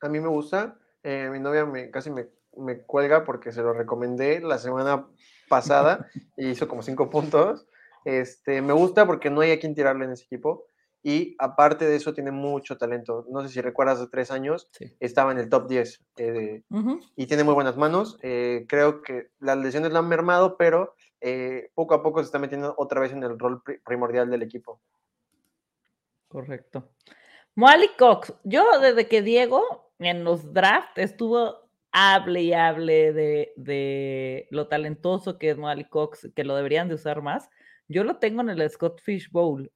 S2: A mí me gusta. Eh, mi novia me, casi me, me, cuelga porque se lo recomendé la semana pasada [LAUGHS] y hizo como cinco puntos. Este, me gusta porque no hay a quien tirarle en ese equipo. Y aparte de eso, tiene mucho talento. No sé si recuerdas, hace tres años estaba en el top 10 eh, y tiene muy buenas manos. Eh, creo que las lesiones lo han mermado, pero poco a poco se está metiendo otra vez en el rol primordial del equipo.
S1: Correcto. Moali Cox, yo desde que Diego en los drafts estuvo hable y hable de, lo talentoso que es Moali Cox, que lo deberían de usar más, yo lo tengo en el Scott Fish Bowl.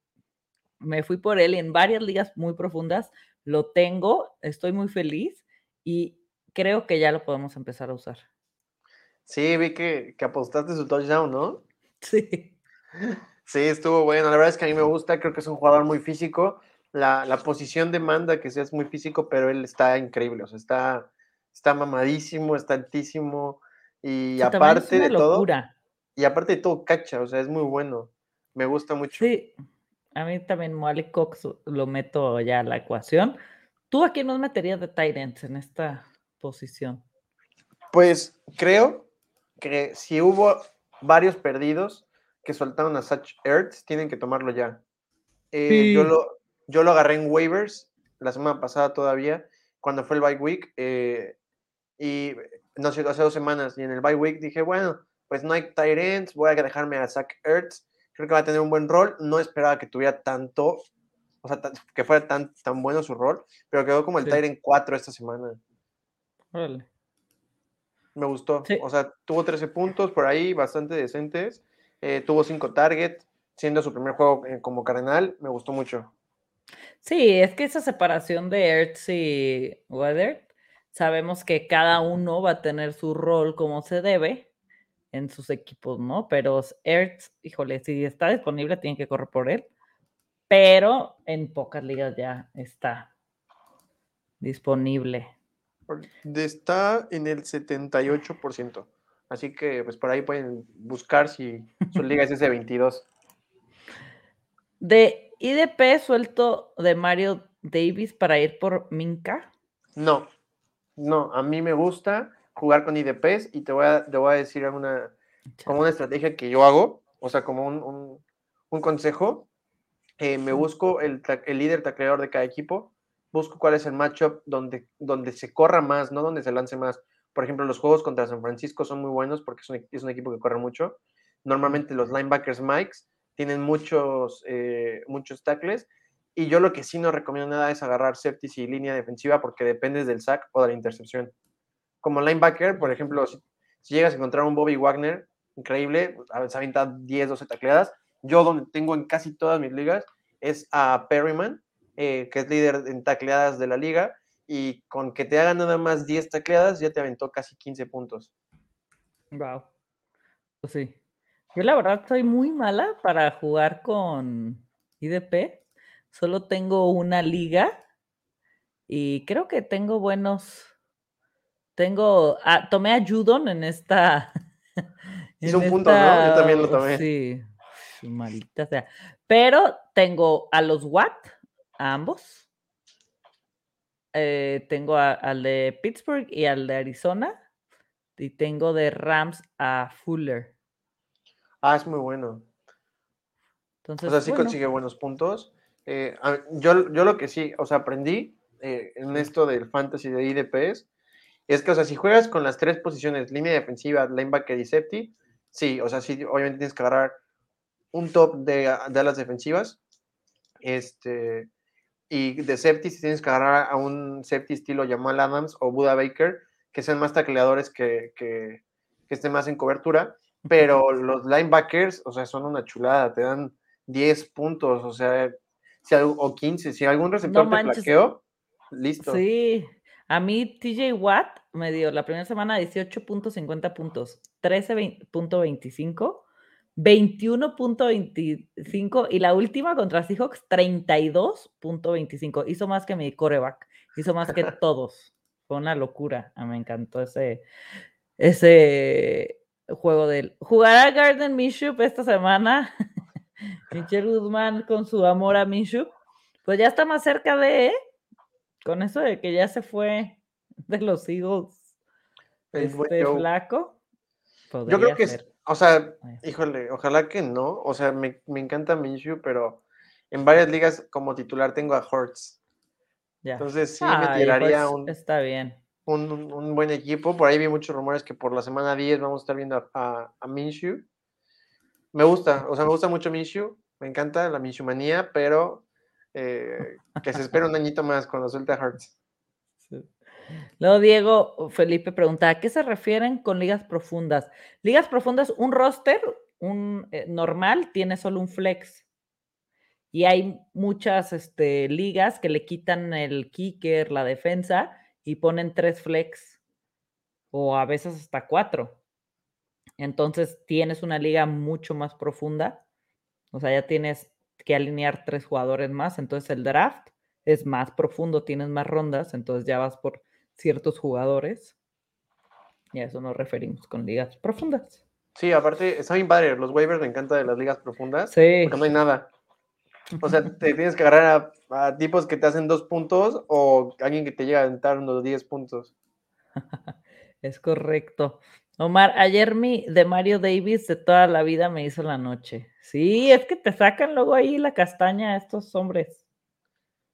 S1: Me fui por él en varias ligas muy profundas, lo tengo, estoy muy feliz y creo que ya lo podemos empezar a usar.
S2: Sí, vi que, que apostaste su touchdown, ¿no? [LAUGHS]
S1: Sí.
S2: Sí, estuvo bueno. La verdad es que a mí me gusta, creo que es un jugador muy físico la, posición demanda que seas muy físico, pero él está increíble, o sea, está, está mamadísimo, está altísimo y aparte de todo, y aparte de todo cacha, o sea, es muy bueno, me gusta mucho.
S1: Sí, a mí también Moali Cox lo meto ya a la ecuación. ¿Tú a quién nos meterías de Tyrants en esta posición?
S2: Pues creo que si hubo varios perdidos que soltaron a Such Earth, tienen que tomarlo ya. Eh, yo, lo, yo lo agarré en waivers la semana pasada todavía, cuando fue el bye week, eh, y no sé, hace dos semanas, y en el bye week dije, bueno, pues no hay tight voy a dejarme a Zach Ertz, creo que va a tener un buen rol, no esperaba que tuviera tanto, o sea, que fuera tan, tan bueno su rol, pero quedó como el sí. 4 esta semana.
S1: Vale.
S2: Me gustó, o sea, tuvo 13 puntos por ahí, bastante decentes, eh, tuvo 5 targets, siendo su primer juego eh, como cardenal, me gustó mucho.
S1: Sí, es que esa separación de Ertz y Weather, sabemos que cada uno va a tener su rol como se debe en sus equipos, ¿no? Pero Ertz, híjole, si está disponible, tiene que correr por él, pero en pocas ligas ya está disponible.
S2: Está en el 78%. Así que pues por ahí pueden buscar si su liga es ese 22.
S1: De IDP suelto de Mario Davis para ir por Minka?
S2: No, no, a mí me gusta jugar con IDPs y te voy a, te voy a decir una, como una estrategia que yo hago, o sea, como un, consejo. Eh, me busco el, el, líder tacleador de cada equipo, busco cuál es el matchup donde, donde se corra más, no donde se lance más. Por ejemplo, los juegos contra San Francisco son muy buenos porque es un, es un equipo que corre mucho. Normalmente los linebackers Mikes tienen muchos, eh, muchos tackles. Y yo lo que sí no recomiendo nada es agarrar septis y línea defensiva porque dependes del sack o de la intercepción. Como linebacker, por ejemplo, si, llegas a encontrar un Bobby Wagner, increíble, se avienta 10, 12 tacleadas. Yo donde tengo en casi todas mis ligas es a Perryman, eh, que es líder en tacleadas de la liga, y con que te hagan nada más 10 tacleadas ya te aventó casi 15 puntos.
S1: Wow. Pues sí. Yo la verdad soy muy mala para jugar con IDP. Solo tengo una liga y creo que tengo buenos. Tengo. Ah, tomé a Judon en esta. [LAUGHS]
S2: Hizo un punto, ¿no? Yo también lo tomé.
S1: Sí. Maldita sea. Pero tengo a los Watt, a ambos. Eh, tengo al de Pittsburgh y al de Arizona. Y tengo de Rams a Fuller.
S2: Ah, es muy bueno. Entonces, o sea, sí consigue buenos puntos. Eh, yo, yo lo que sí, o sea, aprendí eh, en esto del fantasy de IDPs es que, o sea, si juegas con las tres posiciones, línea defensiva, linebacker y safety, sí, o sea, sí, obviamente tienes que agarrar un top de, de las defensivas. Este, y de safety, si tienes que agarrar a un safety estilo Jamal Adams o Buda Baker, que sean más tacleadores que, que, que estén más en cobertura. Pero los linebackers, o sea, son una chulada, te dan 10 puntos, o sea, si, o 15, si algún receptor te plaqueó, listo.
S1: Sí, a mí TJ Watt me dio la primera semana 18.50 puntos, 13.25, 21.25 y la última contra Seahawks 32.25. Hizo más que mi coreback, hizo más que [LAUGHS] todos. Fue una locura. Ah, me encantó ese, ese juego de él. ¿Jugará Garden Minshew esta semana? [LAUGHS] Michelle Guzmán con su amor a Minshew. Pues ya está más cerca de, ¿eh? Con eso de que ya se fue [LAUGHS] de los Eagles este flaco.
S2: Yo creo que, o sea, híjole, ojalá que no. O sea, me, encanta Minshew, pero en varias ligas como titular tengo a Hortz. Entonces sí me tiraría un,
S1: está bien.
S2: Un, buen equipo. Por ahí vi muchos rumores que por la semana 10 vamos a estar viendo a, a, Minshew. Me gusta, o sea, me gusta mucho Minshew. Me encanta la Minshew manía, pero eh, [LAUGHS] que se espera un añito más cuando suelte a Hearts.
S1: Luego Diego Felipe pregunta, ¿a qué se refieren con ligas profundas? Ligas profundas, un roster, un eh, normal, tiene solo un flex. Y hay muchas este, ligas que le quitan el kicker, la defensa, y ponen tres flex. O a veces hasta cuatro. Entonces tienes una liga mucho más profunda. O sea, ya tienes que alinear tres jugadores más. Entonces el draft es más profundo, tienes más rondas, entonces ya vas por ciertos jugadores. Y a eso nos referimos con ligas profundas.
S2: Sí, aparte, está bien padre. Los waivers me encanta de las ligas profundas. Sí. Porque no hay nada. O sea, [LAUGHS] te tienes que agarrar a, tipos que te hacen dos puntos o alguien que te llega a dar unos diez puntos. [LAUGHS]
S1: es correcto. Omar, ayer mi de Mario Davis de toda la vida me hizo la noche. Sí, es que te sacan luego ahí la castaña a estos hombres.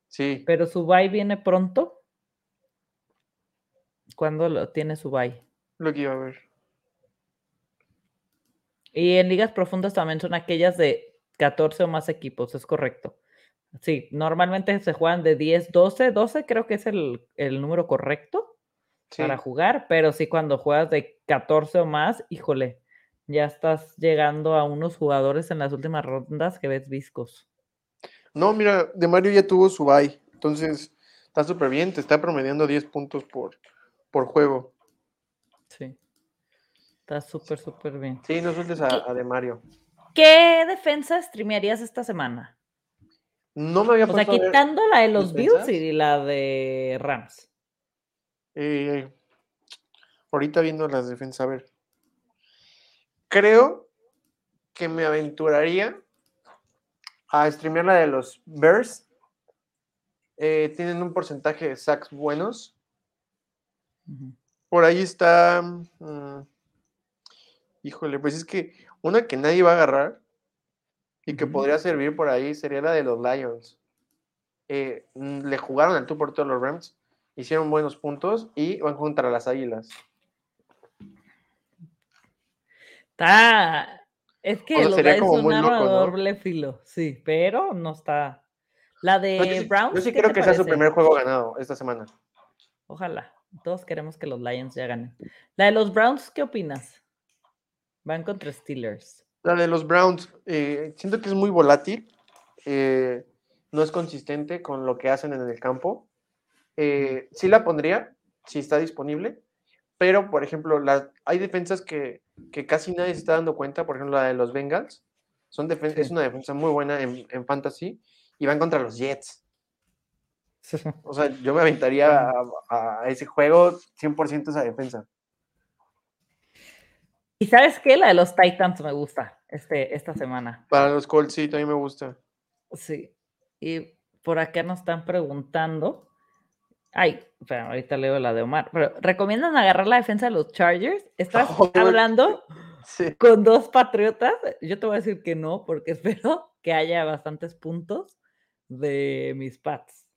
S2: Sí.
S1: Pero su bye viene pronto. ¿Cuándo lo tiene su bye?
S2: Lo que iba a ver.
S1: Y en ligas profundas también son aquellas de 14 o más equipos, es correcto. Sí, normalmente se juegan de 10, 12, 12 creo que es el, el número correcto para jugar, pero sí cuando juegas de 14 o más, híjole, ya estás llegando a unos jugadores en las últimas rondas que ves viscos.
S2: No, mira, de Mario ya tuvo su bye, entonces está súper bien, te está promediando 10 puntos por, por juego.
S1: Sí, está súper, súper bien.
S2: Sí, no sueltes a, de Mario.
S1: ¿Qué defensa streamearías esta semana?
S2: No me había
S1: O sea, quitando la de los Bills y la de Rams.
S2: Eh, ahorita viendo las defensas, a ver. Creo que me aventuraría a streamear la de los Bears. Eh, tienen un porcentaje de sacks buenos. Por ahí está. Mm, híjole, pues es que una que nadie va a agarrar y que podría servir por ahí sería la de los Lions. Eh, le jugaron al tú por todos los Rams hicieron buenos puntos y van contra las Águilas.
S1: Está. Es que lo es un arma doble filo, sí, pero no está. La de Browns.
S2: Yo sí creo que sea su primer juego ganado esta semana.
S1: Ojalá. Todos queremos que los Lions ya ganen. La de los Browns, ¿qué opinas? Van contra Steelers.
S2: La de los Browns, eh, siento que es muy volátil. Eh, no es consistente con lo que hacen en el campo. Eh, sí la pondría, si está disponible, pero por ejemplo, hay defensas que, casi nadie se está dando cuenta, por ejemplo, la de los Bengals, son es una defensa muy buena en, fantasy y van contra los Jets. O sea, yo me aventaría a, ese juego 100% esa defensa.
S1: Y sabes qué? La de los Titans me gusta este, esta semana.
S2: Para los Colts, sí, también me gusta.
S1: Sí. Y por acá nos están preguntando. Ay, pero ahorita leo la de Omar. Pero ¿recomiendan agarrar la defensa de los Chargers? ¿Estás [LAUGHS] hablando con dos patriotas? Yo te voy a decir que no, porque [LAUGHS] espero que haya bastantes puntos de mis Pats.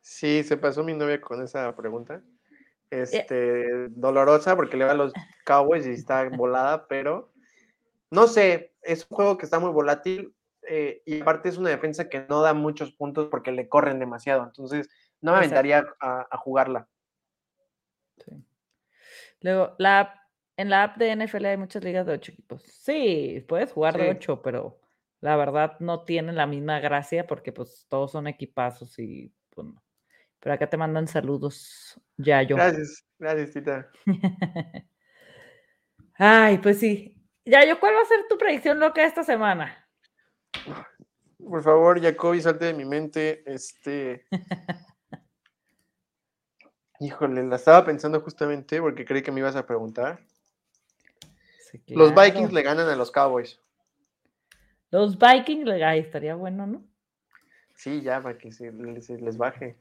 S2: Sí, se pasó mi novia con esa pregunta. Eh, este, dolorosa porque le va a los Cowboys y está volada, pero no sé, es un juego que está muy volátil eh, y aparte es una defensa que no da muchos puntos porque le corren demasiado, entonces no me aventaría a, jugarla.
S1: Luego, la en la app de NFL hay muchas ligas de ocho equipos. Sí, puedes jugar de ocho, pero la verdad no tienen la misma gracia porque pues todos son equipazos y pues no. Pero acá te mandan saludos, ya yo.
S2: Gracias, gracias, Tita. [LAUGHS]
S1: Ay, pues sí. Ya yo, ¿cuál va a ser tu predicción loca esta semana?
S2: Por favor, Jacoby, salte de mi mente. Este. [LAUGHS] Híjole, la estaba pensando justamente porque creí que me ibas a preguntar. Los Vikings le ganan a los Cowboys.
S1: Los Vikings, ahí estaría bueno, ¿no?
S2: Sí, ya, para que se les baje.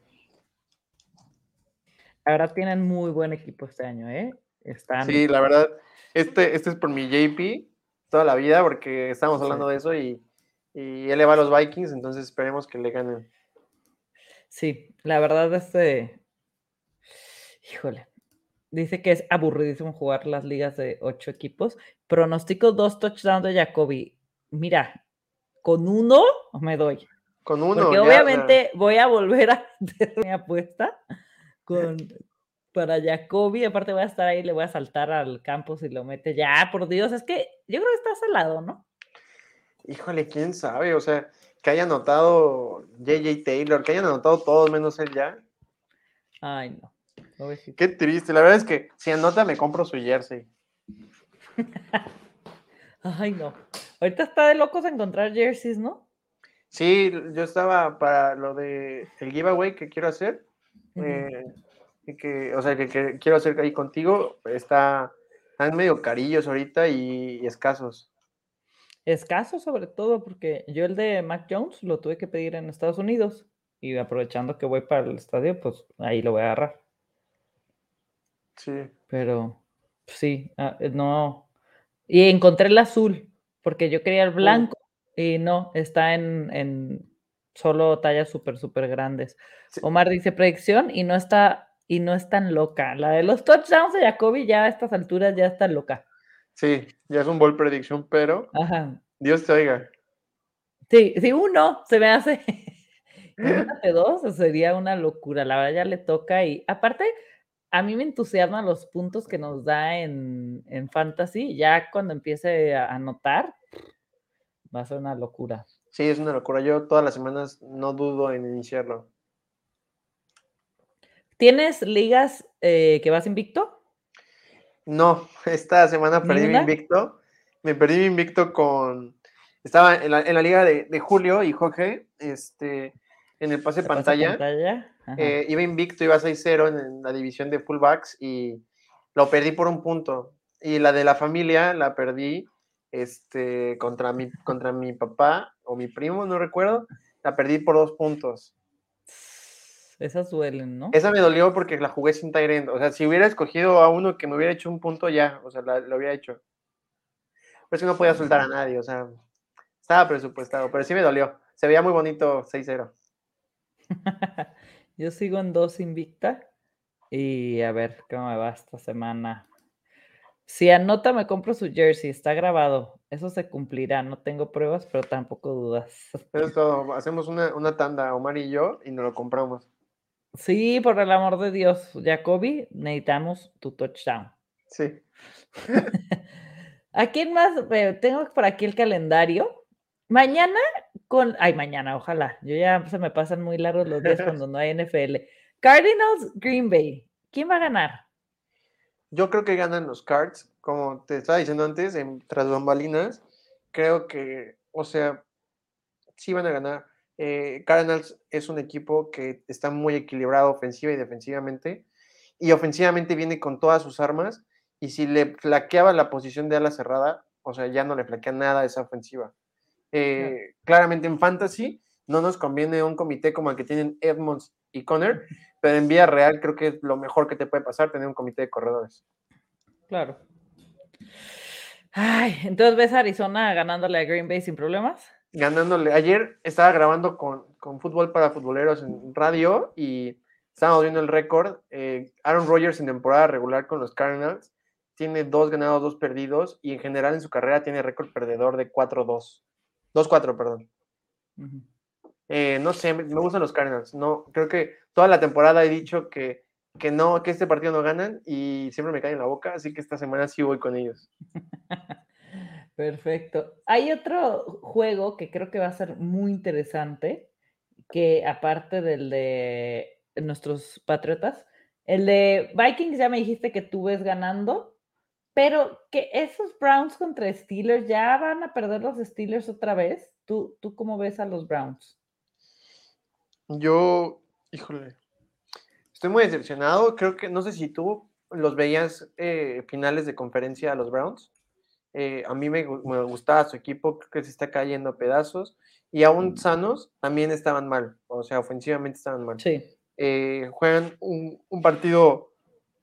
S1: La verdad tienen muy buen equipo este año, ¿eh? Están...
S2: Sí, la verdad, este, este es por mi JP toda la vida, porque estamos hablando de eso y, y él le va a los Vikings, entonces esperemos que le ganen.
S1: Sí, la verdad, este. Híjole. Dice que es aburridísimo jugar las ligas de ocho equipos. Pronostico dos touchdowns de Jacoby. Mira, con uno me doy.
S2: Con uno.
S1: Porque obviamente voy a volver a [LAUGHS] hacer mi apuesta [LAUGHS] con, para Jacoby. Aparte voy a estar ahí, le voy a saltar al campo si lo mete. Ya, por Dios, es que yo creo que está lado, ¿no?
S2: Híjole, quién sabe, o sea, que haya anotado JJ Taylor, que hayan anotado todos menos él ya.
S1: Ay, no.
S2: Qué triste, la verdad es que si anota me compro su jersey. [LAUGHS]
S1: Ay, no. Ahorita está de locos encontrar jerseys, ¿no?
S2: Sí, yo estaba para lo de el giveaway que quiero hacer. Eh, que, o sea, que, quiero hacer ahí contigo, está, están medio carillos ahorita y, escasos.
S1: Escasos sobre todo porque yo el de Mac Jones lo tuve que pedir en Estados Unidos y aprovechando que voy para el estadio, pues ahí lo voy a agarrar.
S2: Sí.
S1: Pero sí, ah, eh, no. Y encontré el azul porque yo quería el blanco y no, está en, en solo tallas súper, súper grandes. Omar dice predicción y no está y no es tan loca. La de los touchdowns de Jacoby ya a estas alturas ya está loca.
S2: Sí, ya es un ball prediction, pero Dios te oiga.
S1: Sí, si uno se me hace [LAUGHS] de dos, sería una locura. La verdad ya le toca y aparte a mí me entusiasman los puntos que nos da en, en fantasy. Ya cuando empiece a anotar, va a ser una locura.
S2: Sí, es una locura. Yo todas las semanas no dudo en iniciarlo.
S1: ¿Tienes ligas eh, que vas invicto?
S2: No, [LAUGHS] esta semana perdí mi invicto. Me perdí mi invicto con. Estaba en la, liga de, Julio y Jorge, este, en el pase pantalla. pantalla? Eh, iba invicto, iba 6-0 en, la división de fullbacks y lo perdí por un punto. Y la de la familia la perdí este, contra, mi, contra mi papá o mi primo, no recuerdo, la perdí por dos puntos.
S1: Esas duelen, ¿no?
S2: Esa me dolió porque la jugué sin Tyrant. O sea, si hubiera escogido a uno que me hubiera hecho un punto, ya, o sea, lo hubiera hecho. Pero es que no podía soltar a nadie, o sea, estaba presupuestado, pero sí me dolió. Se veía muy bonito 6-0. [LAUGHS]
S1: Yo sigo en dos invicta y a ver cómo me va esta semana. Si anota, me compro su jersey, está grabado. Eso se cumplirá. No tengo pruebas, pero tampoco dudas. [LAUGHS]
S2: Eso es todo. Hacemos una, una tanda, Omar y yo, y nos lo compramos.
S1: Sí, por el amor de Dios, Jacoby, necesitamos tu touchdown.
S2: Sí. [LAUGHS]
S1: ¿A quién más? Tengo por aquí el calendario. Mañana con. Ay, mañana, ojalá. Yo ya se me pasan muy largos los días cuando [LAUGHS] no hay NFL. Cardinals, Green Bay. ¿Quién va a ganar?
S2: Yo creo que ganan los Cards, como te estaba diciendo antes, en tras bambalinas. Creo que, o sea, sí van a ganar. Eh, Cardinals es un equipo que está muy equilibrado ofensiva y defensivamente. Y ofensivamente viene con todas sus armas. y si le flaqueaba la posición de ala cerrada, o sea, ya no le flaquea nada a esa ofensiva. Eh, claramente en fantasy no nos conviene un comité como el que tienen Edmonds y Conner, pero en vía real creo que es lo mejor que te puede pasar tener un comité de corredores.
S1: Claro. Ay, entonces ves a Arizona ganándole a Green Bay sin problemas.
S2: Ganándole. Ayer estaba grabando con, fútbol para futboleros en radio y estábamos viendo el récord. Eh, Aaron Rodgers en temporada regular con los Cardinals tiene dos ganados, dos perdidos y en general en su carrera tiene récord perdedor de 4-2. 2-4, perdón. Eh, no sé, me, gustan los Cardinals. No, creo que toda la temporada he dicho que, que no, que este partido no ganan y siempre me cae en la boca, así que esta semana sí voy con ellos. [LAUGHS]
S1: Perfecto. Hay otro juego que creo que va a ser muy interesante, que aparte del de nuestros Patriotas, el de Vikings ya me dijiste que tú ves ganando, pero que esos Browns contra Steelers ya van a perder los Steelers otra vez. ¿Tú, tú cómo ves a los Browns?
S2: Yo, híjole, estoy muy decepcionado. Creo que, no sé si tú los veías eh, finales de conferencia a los Browns. Eh, a mí me, gustaba su equipo, creo que se está cayendo a pedazos. Y aún sanos, también estaban mal. O sea, ofensivamente estaban mal.
S1: Sí.
S2: Eh, juegan un, partido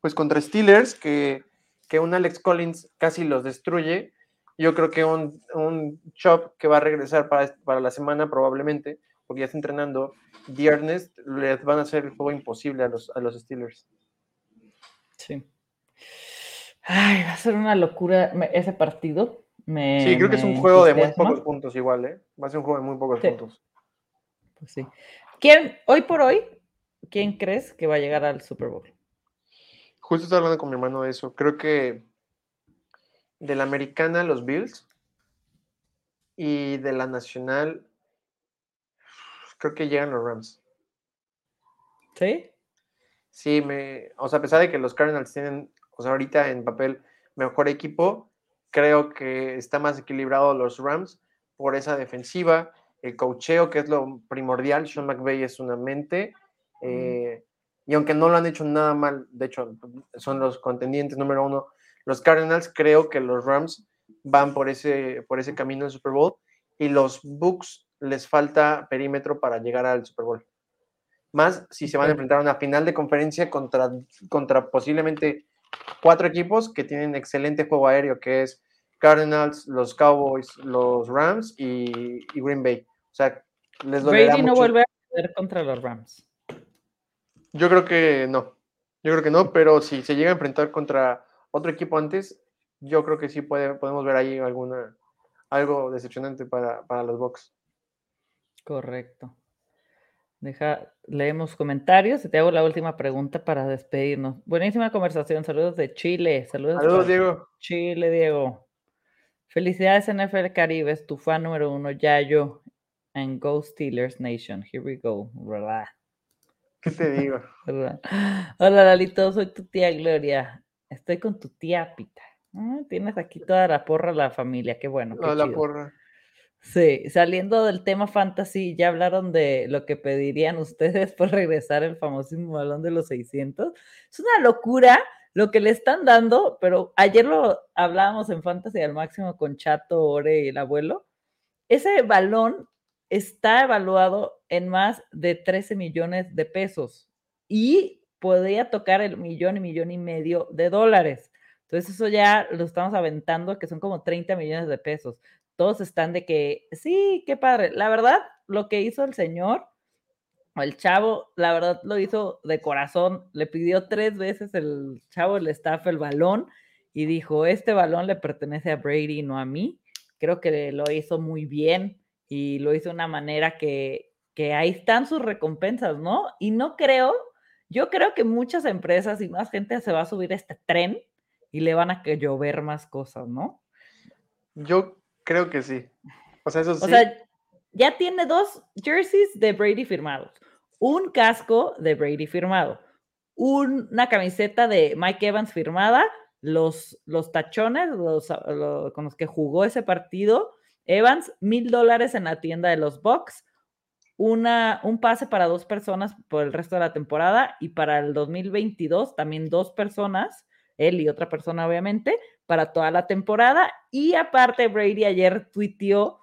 S2: pues contra Steelers que, que un Alex Collins casi los destruye. Yo creo que un, un Chop que va a regresar para, para la semana probablemente porque ya está entrenando, viernes les van a hacer el juego imposible a los, a los Steelers.
S1: Sí. Ay, va a ser una locura ese partido.
S2: sí, creo que es un juego de muy pocos puntos igual, ¿eh? Va a ser un juego de muy pocos puntos.
S1: Pues sí. ¿Quién, hoy por hoy, quién crees que va a llegar al Super Bowl?
S2: Justo estaba hablando con mi hermano de eso. Creo que de la americana, los Bills. Y de la nacional, creo que llegan los Rams.
S1: ¿Sí?
S2: Sí, me, o sea, a pesar de que los Cardinals tienen, o sea, ahorita en papel mejor equipo, creo que está más equilibrado los Rams por esa defensiva, el cocheo, que es lo primordial. Sean McVay es una mente. Eh, y aunque no lo han hecho nada mal, de hecho, son los contendientes número uno. Los Cardinals, creo que los Rams van por ese, por ese camino del Super Bowl. Y los Bucks les falta perímetro para llegar al Super Bowl. Más si se van a enfrentar a una final de conferencia contra, contra posiblemente cuatro equipos que tienen excelente juego aéreo, que es Cardinals, los Cowboys, los Rams y, Green Bay. O sea, les
S1: Brady no vuelve a perder contra los Rams.
S2: Yo creo que no. Yo creo que no, pero si se llega a enfrentar contra otro equipo antes, yo creo que sí puede, podemos ver ahí alguna algo decepcionante para, para los Bucks.
S1: Correcto. Deja, leemos comentarios y te hago la última pregunta para despedirnos. Buenísima conversación. Saludos de Chile. Saludos,
S2: Saludos Diego.
S1: Chile, Diego. Felicidades NFL Caribe, es tu fan número uno, Yayo, en Go Steelers Nation. Here we go.
S2: ¿Qué te digo?
S1: Hola, Lalito, soy tu tía Gloria. Estoy con tu tía Pita. Ah, tienes aquí toda la porra la familia, qué bueno.
S2: Qué la porra.
S1: Sí, saliendo del tema fantasy, ya hablaron de lo que pedirían ustedes por regresar el famosísimo balón de los 600. Es una locura lo que le están dando, pero ayer lo hablábamos en fantasy al máximo con Chato, Ore y el abuelo. Ese balón está evaluado en más de 13 millones de pesos y podría tocar el millón y millón y medio de dólares. Entonces eso ya lo estamos aventando, que son como 30 millones de pesos todos están de que, sí, qué padre. La verdad, lo que hizo el señor, el chavo, la verdad lo hizo de corazón. Le pidió tres veces el chavo, el staff, el balón y dijo, este balón le pertenece a Brady, no a mí. Creo que lo hizo muy bien y lo hizo de una manera que, que ahí están sus recompensas, ¿no? Y no creo, yo creo que muchas empresas y más gente se va a subir a este tren y le van a que llover más cosas, ¿no?
S2: Yo Creo que sí. O sea, eso sí.
S1: O sea, ya tiene dos jerseys de Brady firmados, un casco de Brady firmado, una camiseta de Mike Evans firmada, los, los tachones los, con los que jugó ese partido, Evans, mil dólares en la tienda de los Bucks, una, un pase para dos personas por el resto de la temporada y para el 2022 también dos personas él y otra persona obviamente, para toda la temporada. Y aparte, Brady ayer tuiteó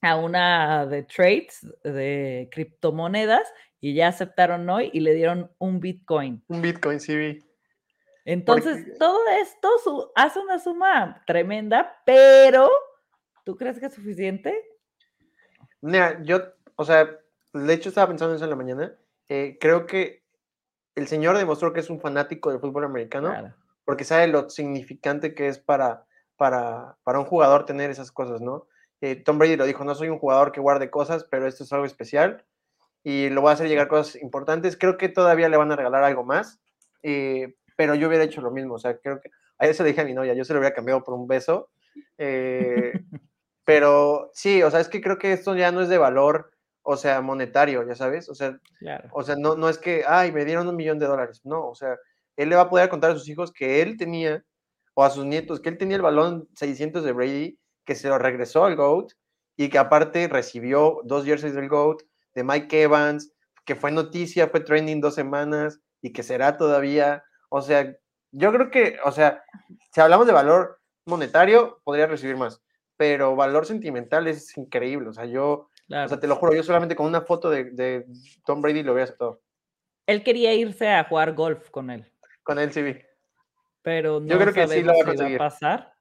S1: a una de trades de criptomonedas y ya aceptaron hoy y le dieron un Bitcoin.
S2: Un Bitcoin, sí vi.
S1: Entonces, todo esto hace una suma tremenda, pero ¿tú crees que es suficiente?
S2: Mira, yo, o sea, de hecho estaba pensando eso en la mañana. Eh, creo que el señor demostró que es un fanático del fútbol americano porque sabe lo significante que es para, para, para un jugador tener esas cosas, ¿no? Eh, Tom Brady lo dijo, no soy un jugador que guarde cosas, pero esto es algo especial y lo va a hacer llegar cosas importantes. Creo que todavía le van a regalar algo más, eh, pero yo hubiera hecho lo mismo. O sea, creo que a eso le dije a mi novia, yo se lo hubiera cambiado por un beso. Eh, [LAUGHS] pero sí, o sea, es que creo que esto ya no es de valor, o sea, monetario, ya sabes. O sea, o sea no, no es que, ay, me dieron un millón de dólares. No, o sea, él le va a poder contar a sus hijos que él tenía, o a sus nietos, que él tenía el balón 600 de Brady, que se lo regresó al GOAT y que aparte recibió dos jerseys del GOAT de Mike Evans, que fue noticia, fue trending dos semanas y que será todavía. O sea, yo creo que, o sea, si hablamos de valor monetario, podría recibir más, pero valor sentimental es increíble. O sea, yo, o sea, te lo juro, yo solamente con una foto de, Tom Brady lo hubiera aceptado.
S1: Él quería irse a jugar golf con él.
S2: Con él sí vi.
S1: Pero no yo creo que sí lo va a pasar.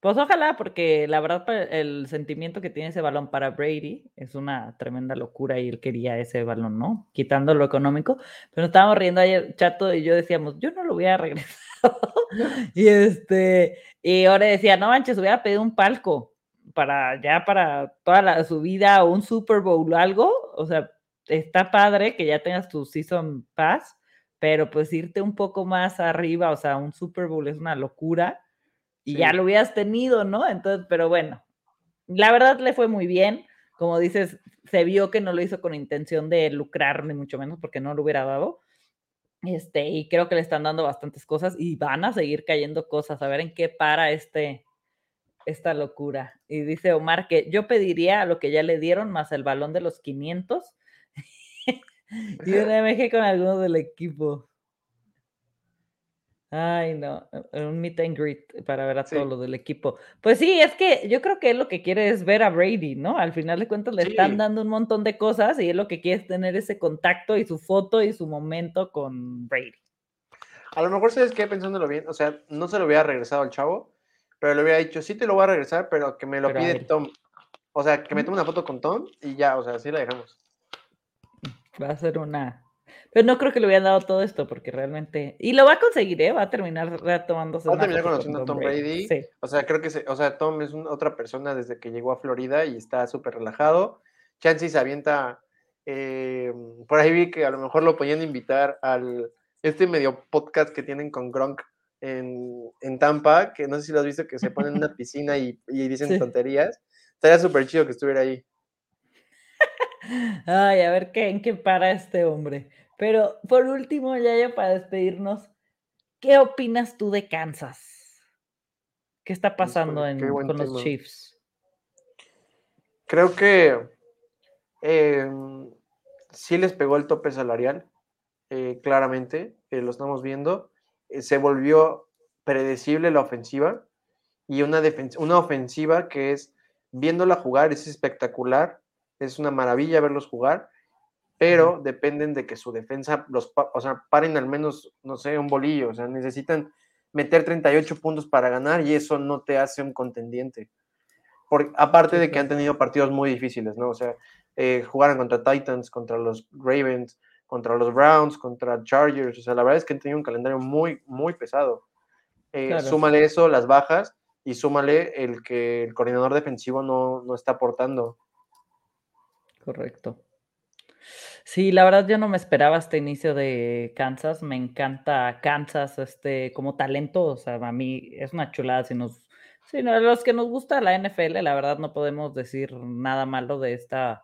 S1: Pues ojalá, porque la verdad el sentimiento que tiene ese balón para Brady es una tremenda locura y él quería ese balón, ¿no? Quitando lo económico. Pero estábamos riendo ayer, Chato y yo decíamos, yo no lo voy a regresar. y este, y ahora decía, no manches, hubiera pedido un palco para ya para toda la, su vida o un Super Bowl o algo. O sea, está padre que ya tengas tu Season Pass, pero pues irte un poco más arriba, o sea, un Super Bowl es una locura y ya lo hubieras tenido, ¿no? Entonces, pero bueno, la verdad le fue muy bien. Como dices, se vio que no lo hizo con intención de lucrar, ni mucho menos, porque no lo hubiera dado. Este, y creo que le están dando bastantes cosas y van a seguir cayendo cosas, a ver en qué para este, esta locura. Y dice Omar que yo pediría lo que ya le dieron más el balón de los 500 [LAUGHS] y un [LAUGHS] MG con alguno del equipo. Ay, no, e, e, un meet and greet para ver a todos los del equipo. Pues sí, es que yo creo que él lo que quiere es ver a Brady, ¿no? Al final de cuentas le están dando un montón de cosas y él lo que quiere es tener ese contacto y su foto y su momento con Brady.
S2: A lo mejor sabes que pensándolo bien, o sea, no se lo hubiera regresado al chavo, pero le hubiera dicho, sí te lo voy a regresar, pero que me lo pide Tom. O sea, que me tome una foto con Tom y ya, o sea, así la dejamos.
S1: Va a ser una pero no creo que le hubieran dado todo esto porque realmente. Y lo va a conseguir, ¿eh? Va a terminar retomándose.
S2: Va a terminar conociendo a Tom Brady. Sí. O sea, creo que o sea, Tom es otra persona desde que llegó a Florida y está súper relajado. Chansey se avienta. Eh, por ahí vi que a lo mejor lo podían invitar al este medio podcast que tienen con Gronk en, en Tampa, que no sé si lo has visto, que se ponen en una [LAUGHS] piscina y, y dicen tonterías. Estaría súper chido que estuviera ahí. [LAUGHS]
S1: Ay, a ver qué, en qué para este hombre. Pero por último, ya para despedirnos, ¿qué opinas tú de Kansas? ¿Qué está pasando con los Chiefs?
S2: Creo que em, sí les pegó el tope salarial, eh, claramente, eh, lo estamos viendo. Eh, se volvió predecible la ofensiva y una, una ofensiva que es, viéndola jugar, es espectacular, es una maravilla verlos jugar, pero dependen de que su defensa los, o sea, paren al menos, no sé, un bolillo, o sea, necesitan meter 38 puntos para ganar y eso no te hace un contendiente. Por, aparte de que han tenido partidos muy difíciles, ¿no? O sea, eh, jugaron contra Titans, contra los Ravens, contra los Browns, contra Chargers, o sea, la verdad es que han tenido un calendario muy, muy pesado. Eh, súmale eso, las bajas, y súmale el que el coordinador defensivo no, no está aportando.
S1: Correcto. Sí, la verdad yo no me esperaba este inicio de Kansas. Me encanta Kansas este, como talento. O sea, a mí es una chulada. Si nos, si no, los que nos gusta la NFL, la verdad no podemos decir nada malo de esta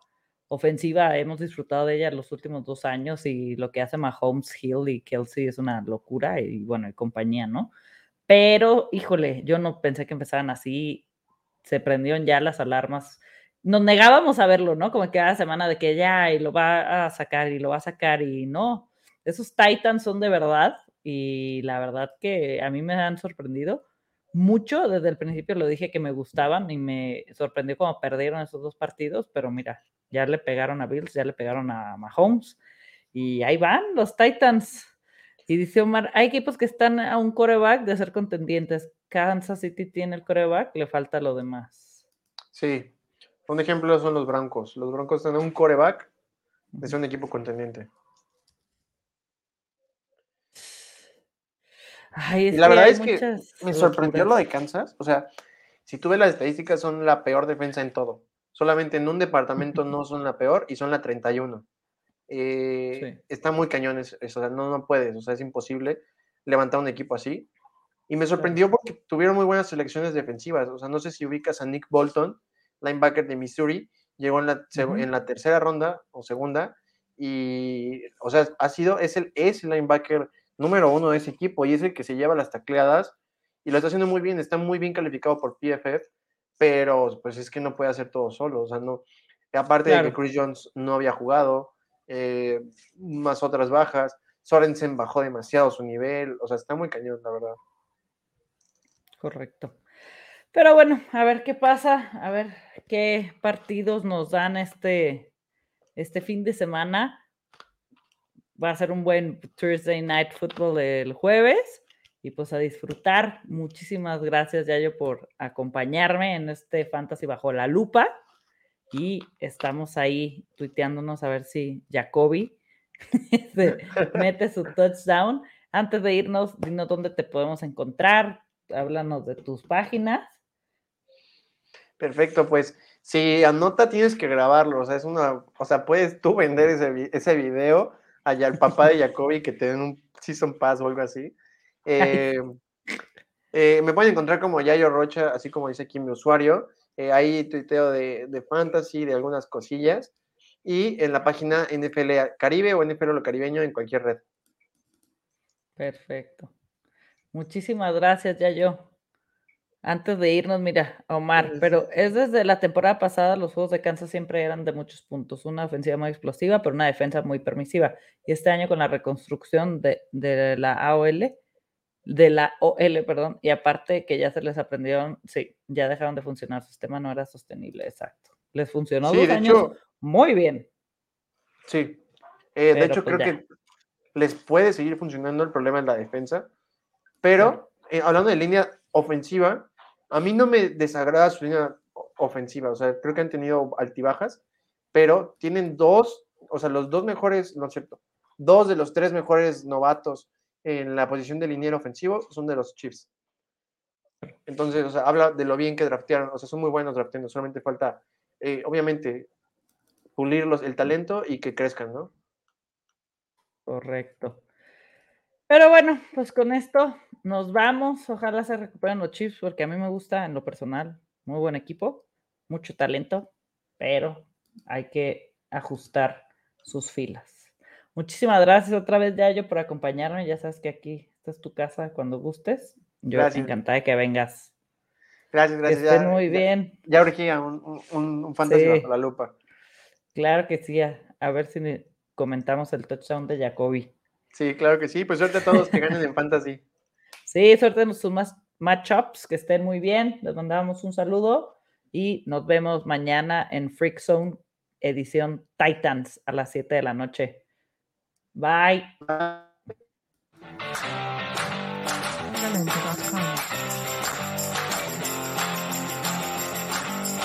S1: ofensiva. Hemos disfrutado de ella los últimos dos años y lo que hace Mahomes, Hill y Kelsey es una locura y bueno, y compañía, ¿no? Pero, híjole, yo no pensé que empezaran así. Se prendieron ya las alarmas nos negábamos a verlo, ¿no? Como que cada semana de que ya y lo va a sacar y lo va a sacar y no. Esos Titans son de verdad y la verdad que a mí me han sorprendido mucho. Desde el principio lo dije que me gustaban y me sorprendió cuando perdieron esos dos partidos, pero mira, ya le pegaron a Bills, ya le pegaron a Mahomes y ahí van los Titans. Y dice Omar, hay equipos que están a un coreback de ser contendientes. Kansas City tiene el coreback, le falta lo demás.
S2: Sí, un ejemplo son los Broncos. Los Broncos tienen un coreback ser un equipo contendiente. Y la verdad es que me sorprendió lo de Kansas. O sea, si tú ves las estadísticas, son la peor defensa en todo. Solamente en un departamento no son la peor y son la 31. Eh, está muy cañón eso, o sea, no, no puedes, o sea, es imposible levantar un equipo así. Y me sorprendió porque tuvieron muy buenas selecciones defensivas. O sea, no sé si ubicas a Nick Bolton, linebacker de Missouri, llegó en la, en la tercera ronda o segunda. Y, o sea, ha sido, es el, es el linebacker número uno de ese equipo y es el que se lleva las tacleadas y lo está haciendo muy bien, está muy bien calificado por PFF, pero pues es que no puede hacer todo solo, o sea, no, aparte de que Chris Jones no había jugado, eh, más otras bajas, Sorensen bajó demasiado su nivel, o sea, está muy cañón, la verdad.
S1: Correcto. Pero bueno, a ver qué pasa, a ver qué partidos nos dan este, este fin de semana va a ser un buen Thursday Night Football el jueves y pues a disfrutar. Muchísimas gracias, Yayo, por acompañarme en este Fantasy Bajo la Lupa. Y estamos ahí tuiteándonos a ver si Jacoby [LAUGHS] mete su touchdown. Antes de irnos, dinos dónde te podemos encontrar. Háblanos de tus páginas.
S2: Perfecto, pues si anota tienes que grabarlo, o sea, es una, o sea, puedes tú vender ese, ese video allá el papá de Jacoby que te den un Season Pass o algo así. Eh, eh, me pueden encontrar como Yayo Rocha, así como dice aquí mi usuario. Eh, ahí tuiteo de, de, fantasy, de algunas cosillas. Y en la página NFL Caribe o NFL lo caribeño en cualquier red.
S1: Perfecto. Muchísimas gracias, Yayo. Antes de irnos, mira, Omar, pero es desde la temporada pasada, los juegos de Kansas siempre eran de muchos puntos, una ofensiva muy explosiva, pero una defensa muy permisiva. Y este año con la reconstrucción de, la AOL, de la OL, perdón, y aparte que ya se les aprendieron, sí, ya dejaron de funcionar, su sistema no era sostenible, exacto. Les funcionó dos años muy bien.
S2: Sí, eh, de hecho pues creo que les puede seguir funcionando el problema en la defensa, pero eh, hablando de línea ofensiva, a mí no me desagrada su línea ofensiva, o sea, creo que han tenido altibajas, pero tienen dos, o sea, los dos mejores, no es cierto, dos de los tres mejores novatos en la posición de liniero ofensivo son de los Chiefs. Entonces, o sea, habla de lo bien que draftearon, o sea, son muy buenos drafteando, solamente falta, eh, obviamente, pulirlos el talento y que crezcan, ¿no?
S1: Correcto. Pero bueno, pues con esto nos vamos. Ojalá se recuperen los Chiefs porque a mí me gusta en lo personal. Muy buen equipo, mucho talento, pero hay que ajustar sus filas. Muchísimas gracias otra vez, Yayo, por acompañarme. Ya sabes que aquí esta es tu casa cuando gustes. Yo encantada de que vengas.
S2: Gracias, gracias.
S1: Que estén muy bien.
S2: Ya urgía un, un, un fantasma la lupa.
S1: Claro que sí. A, a ver si comentamos el touchdown de Jacoby.
S2: Sí, claro que sí. Pues suerte a todos que ganen en fantasy.
S1: Sí, suerte en sus matchups, que estén muy bien. Les mandamos un saludo y nos vemos mañana en Freak Zone, edición Titans a las 7 de la noche. Bye. Bye.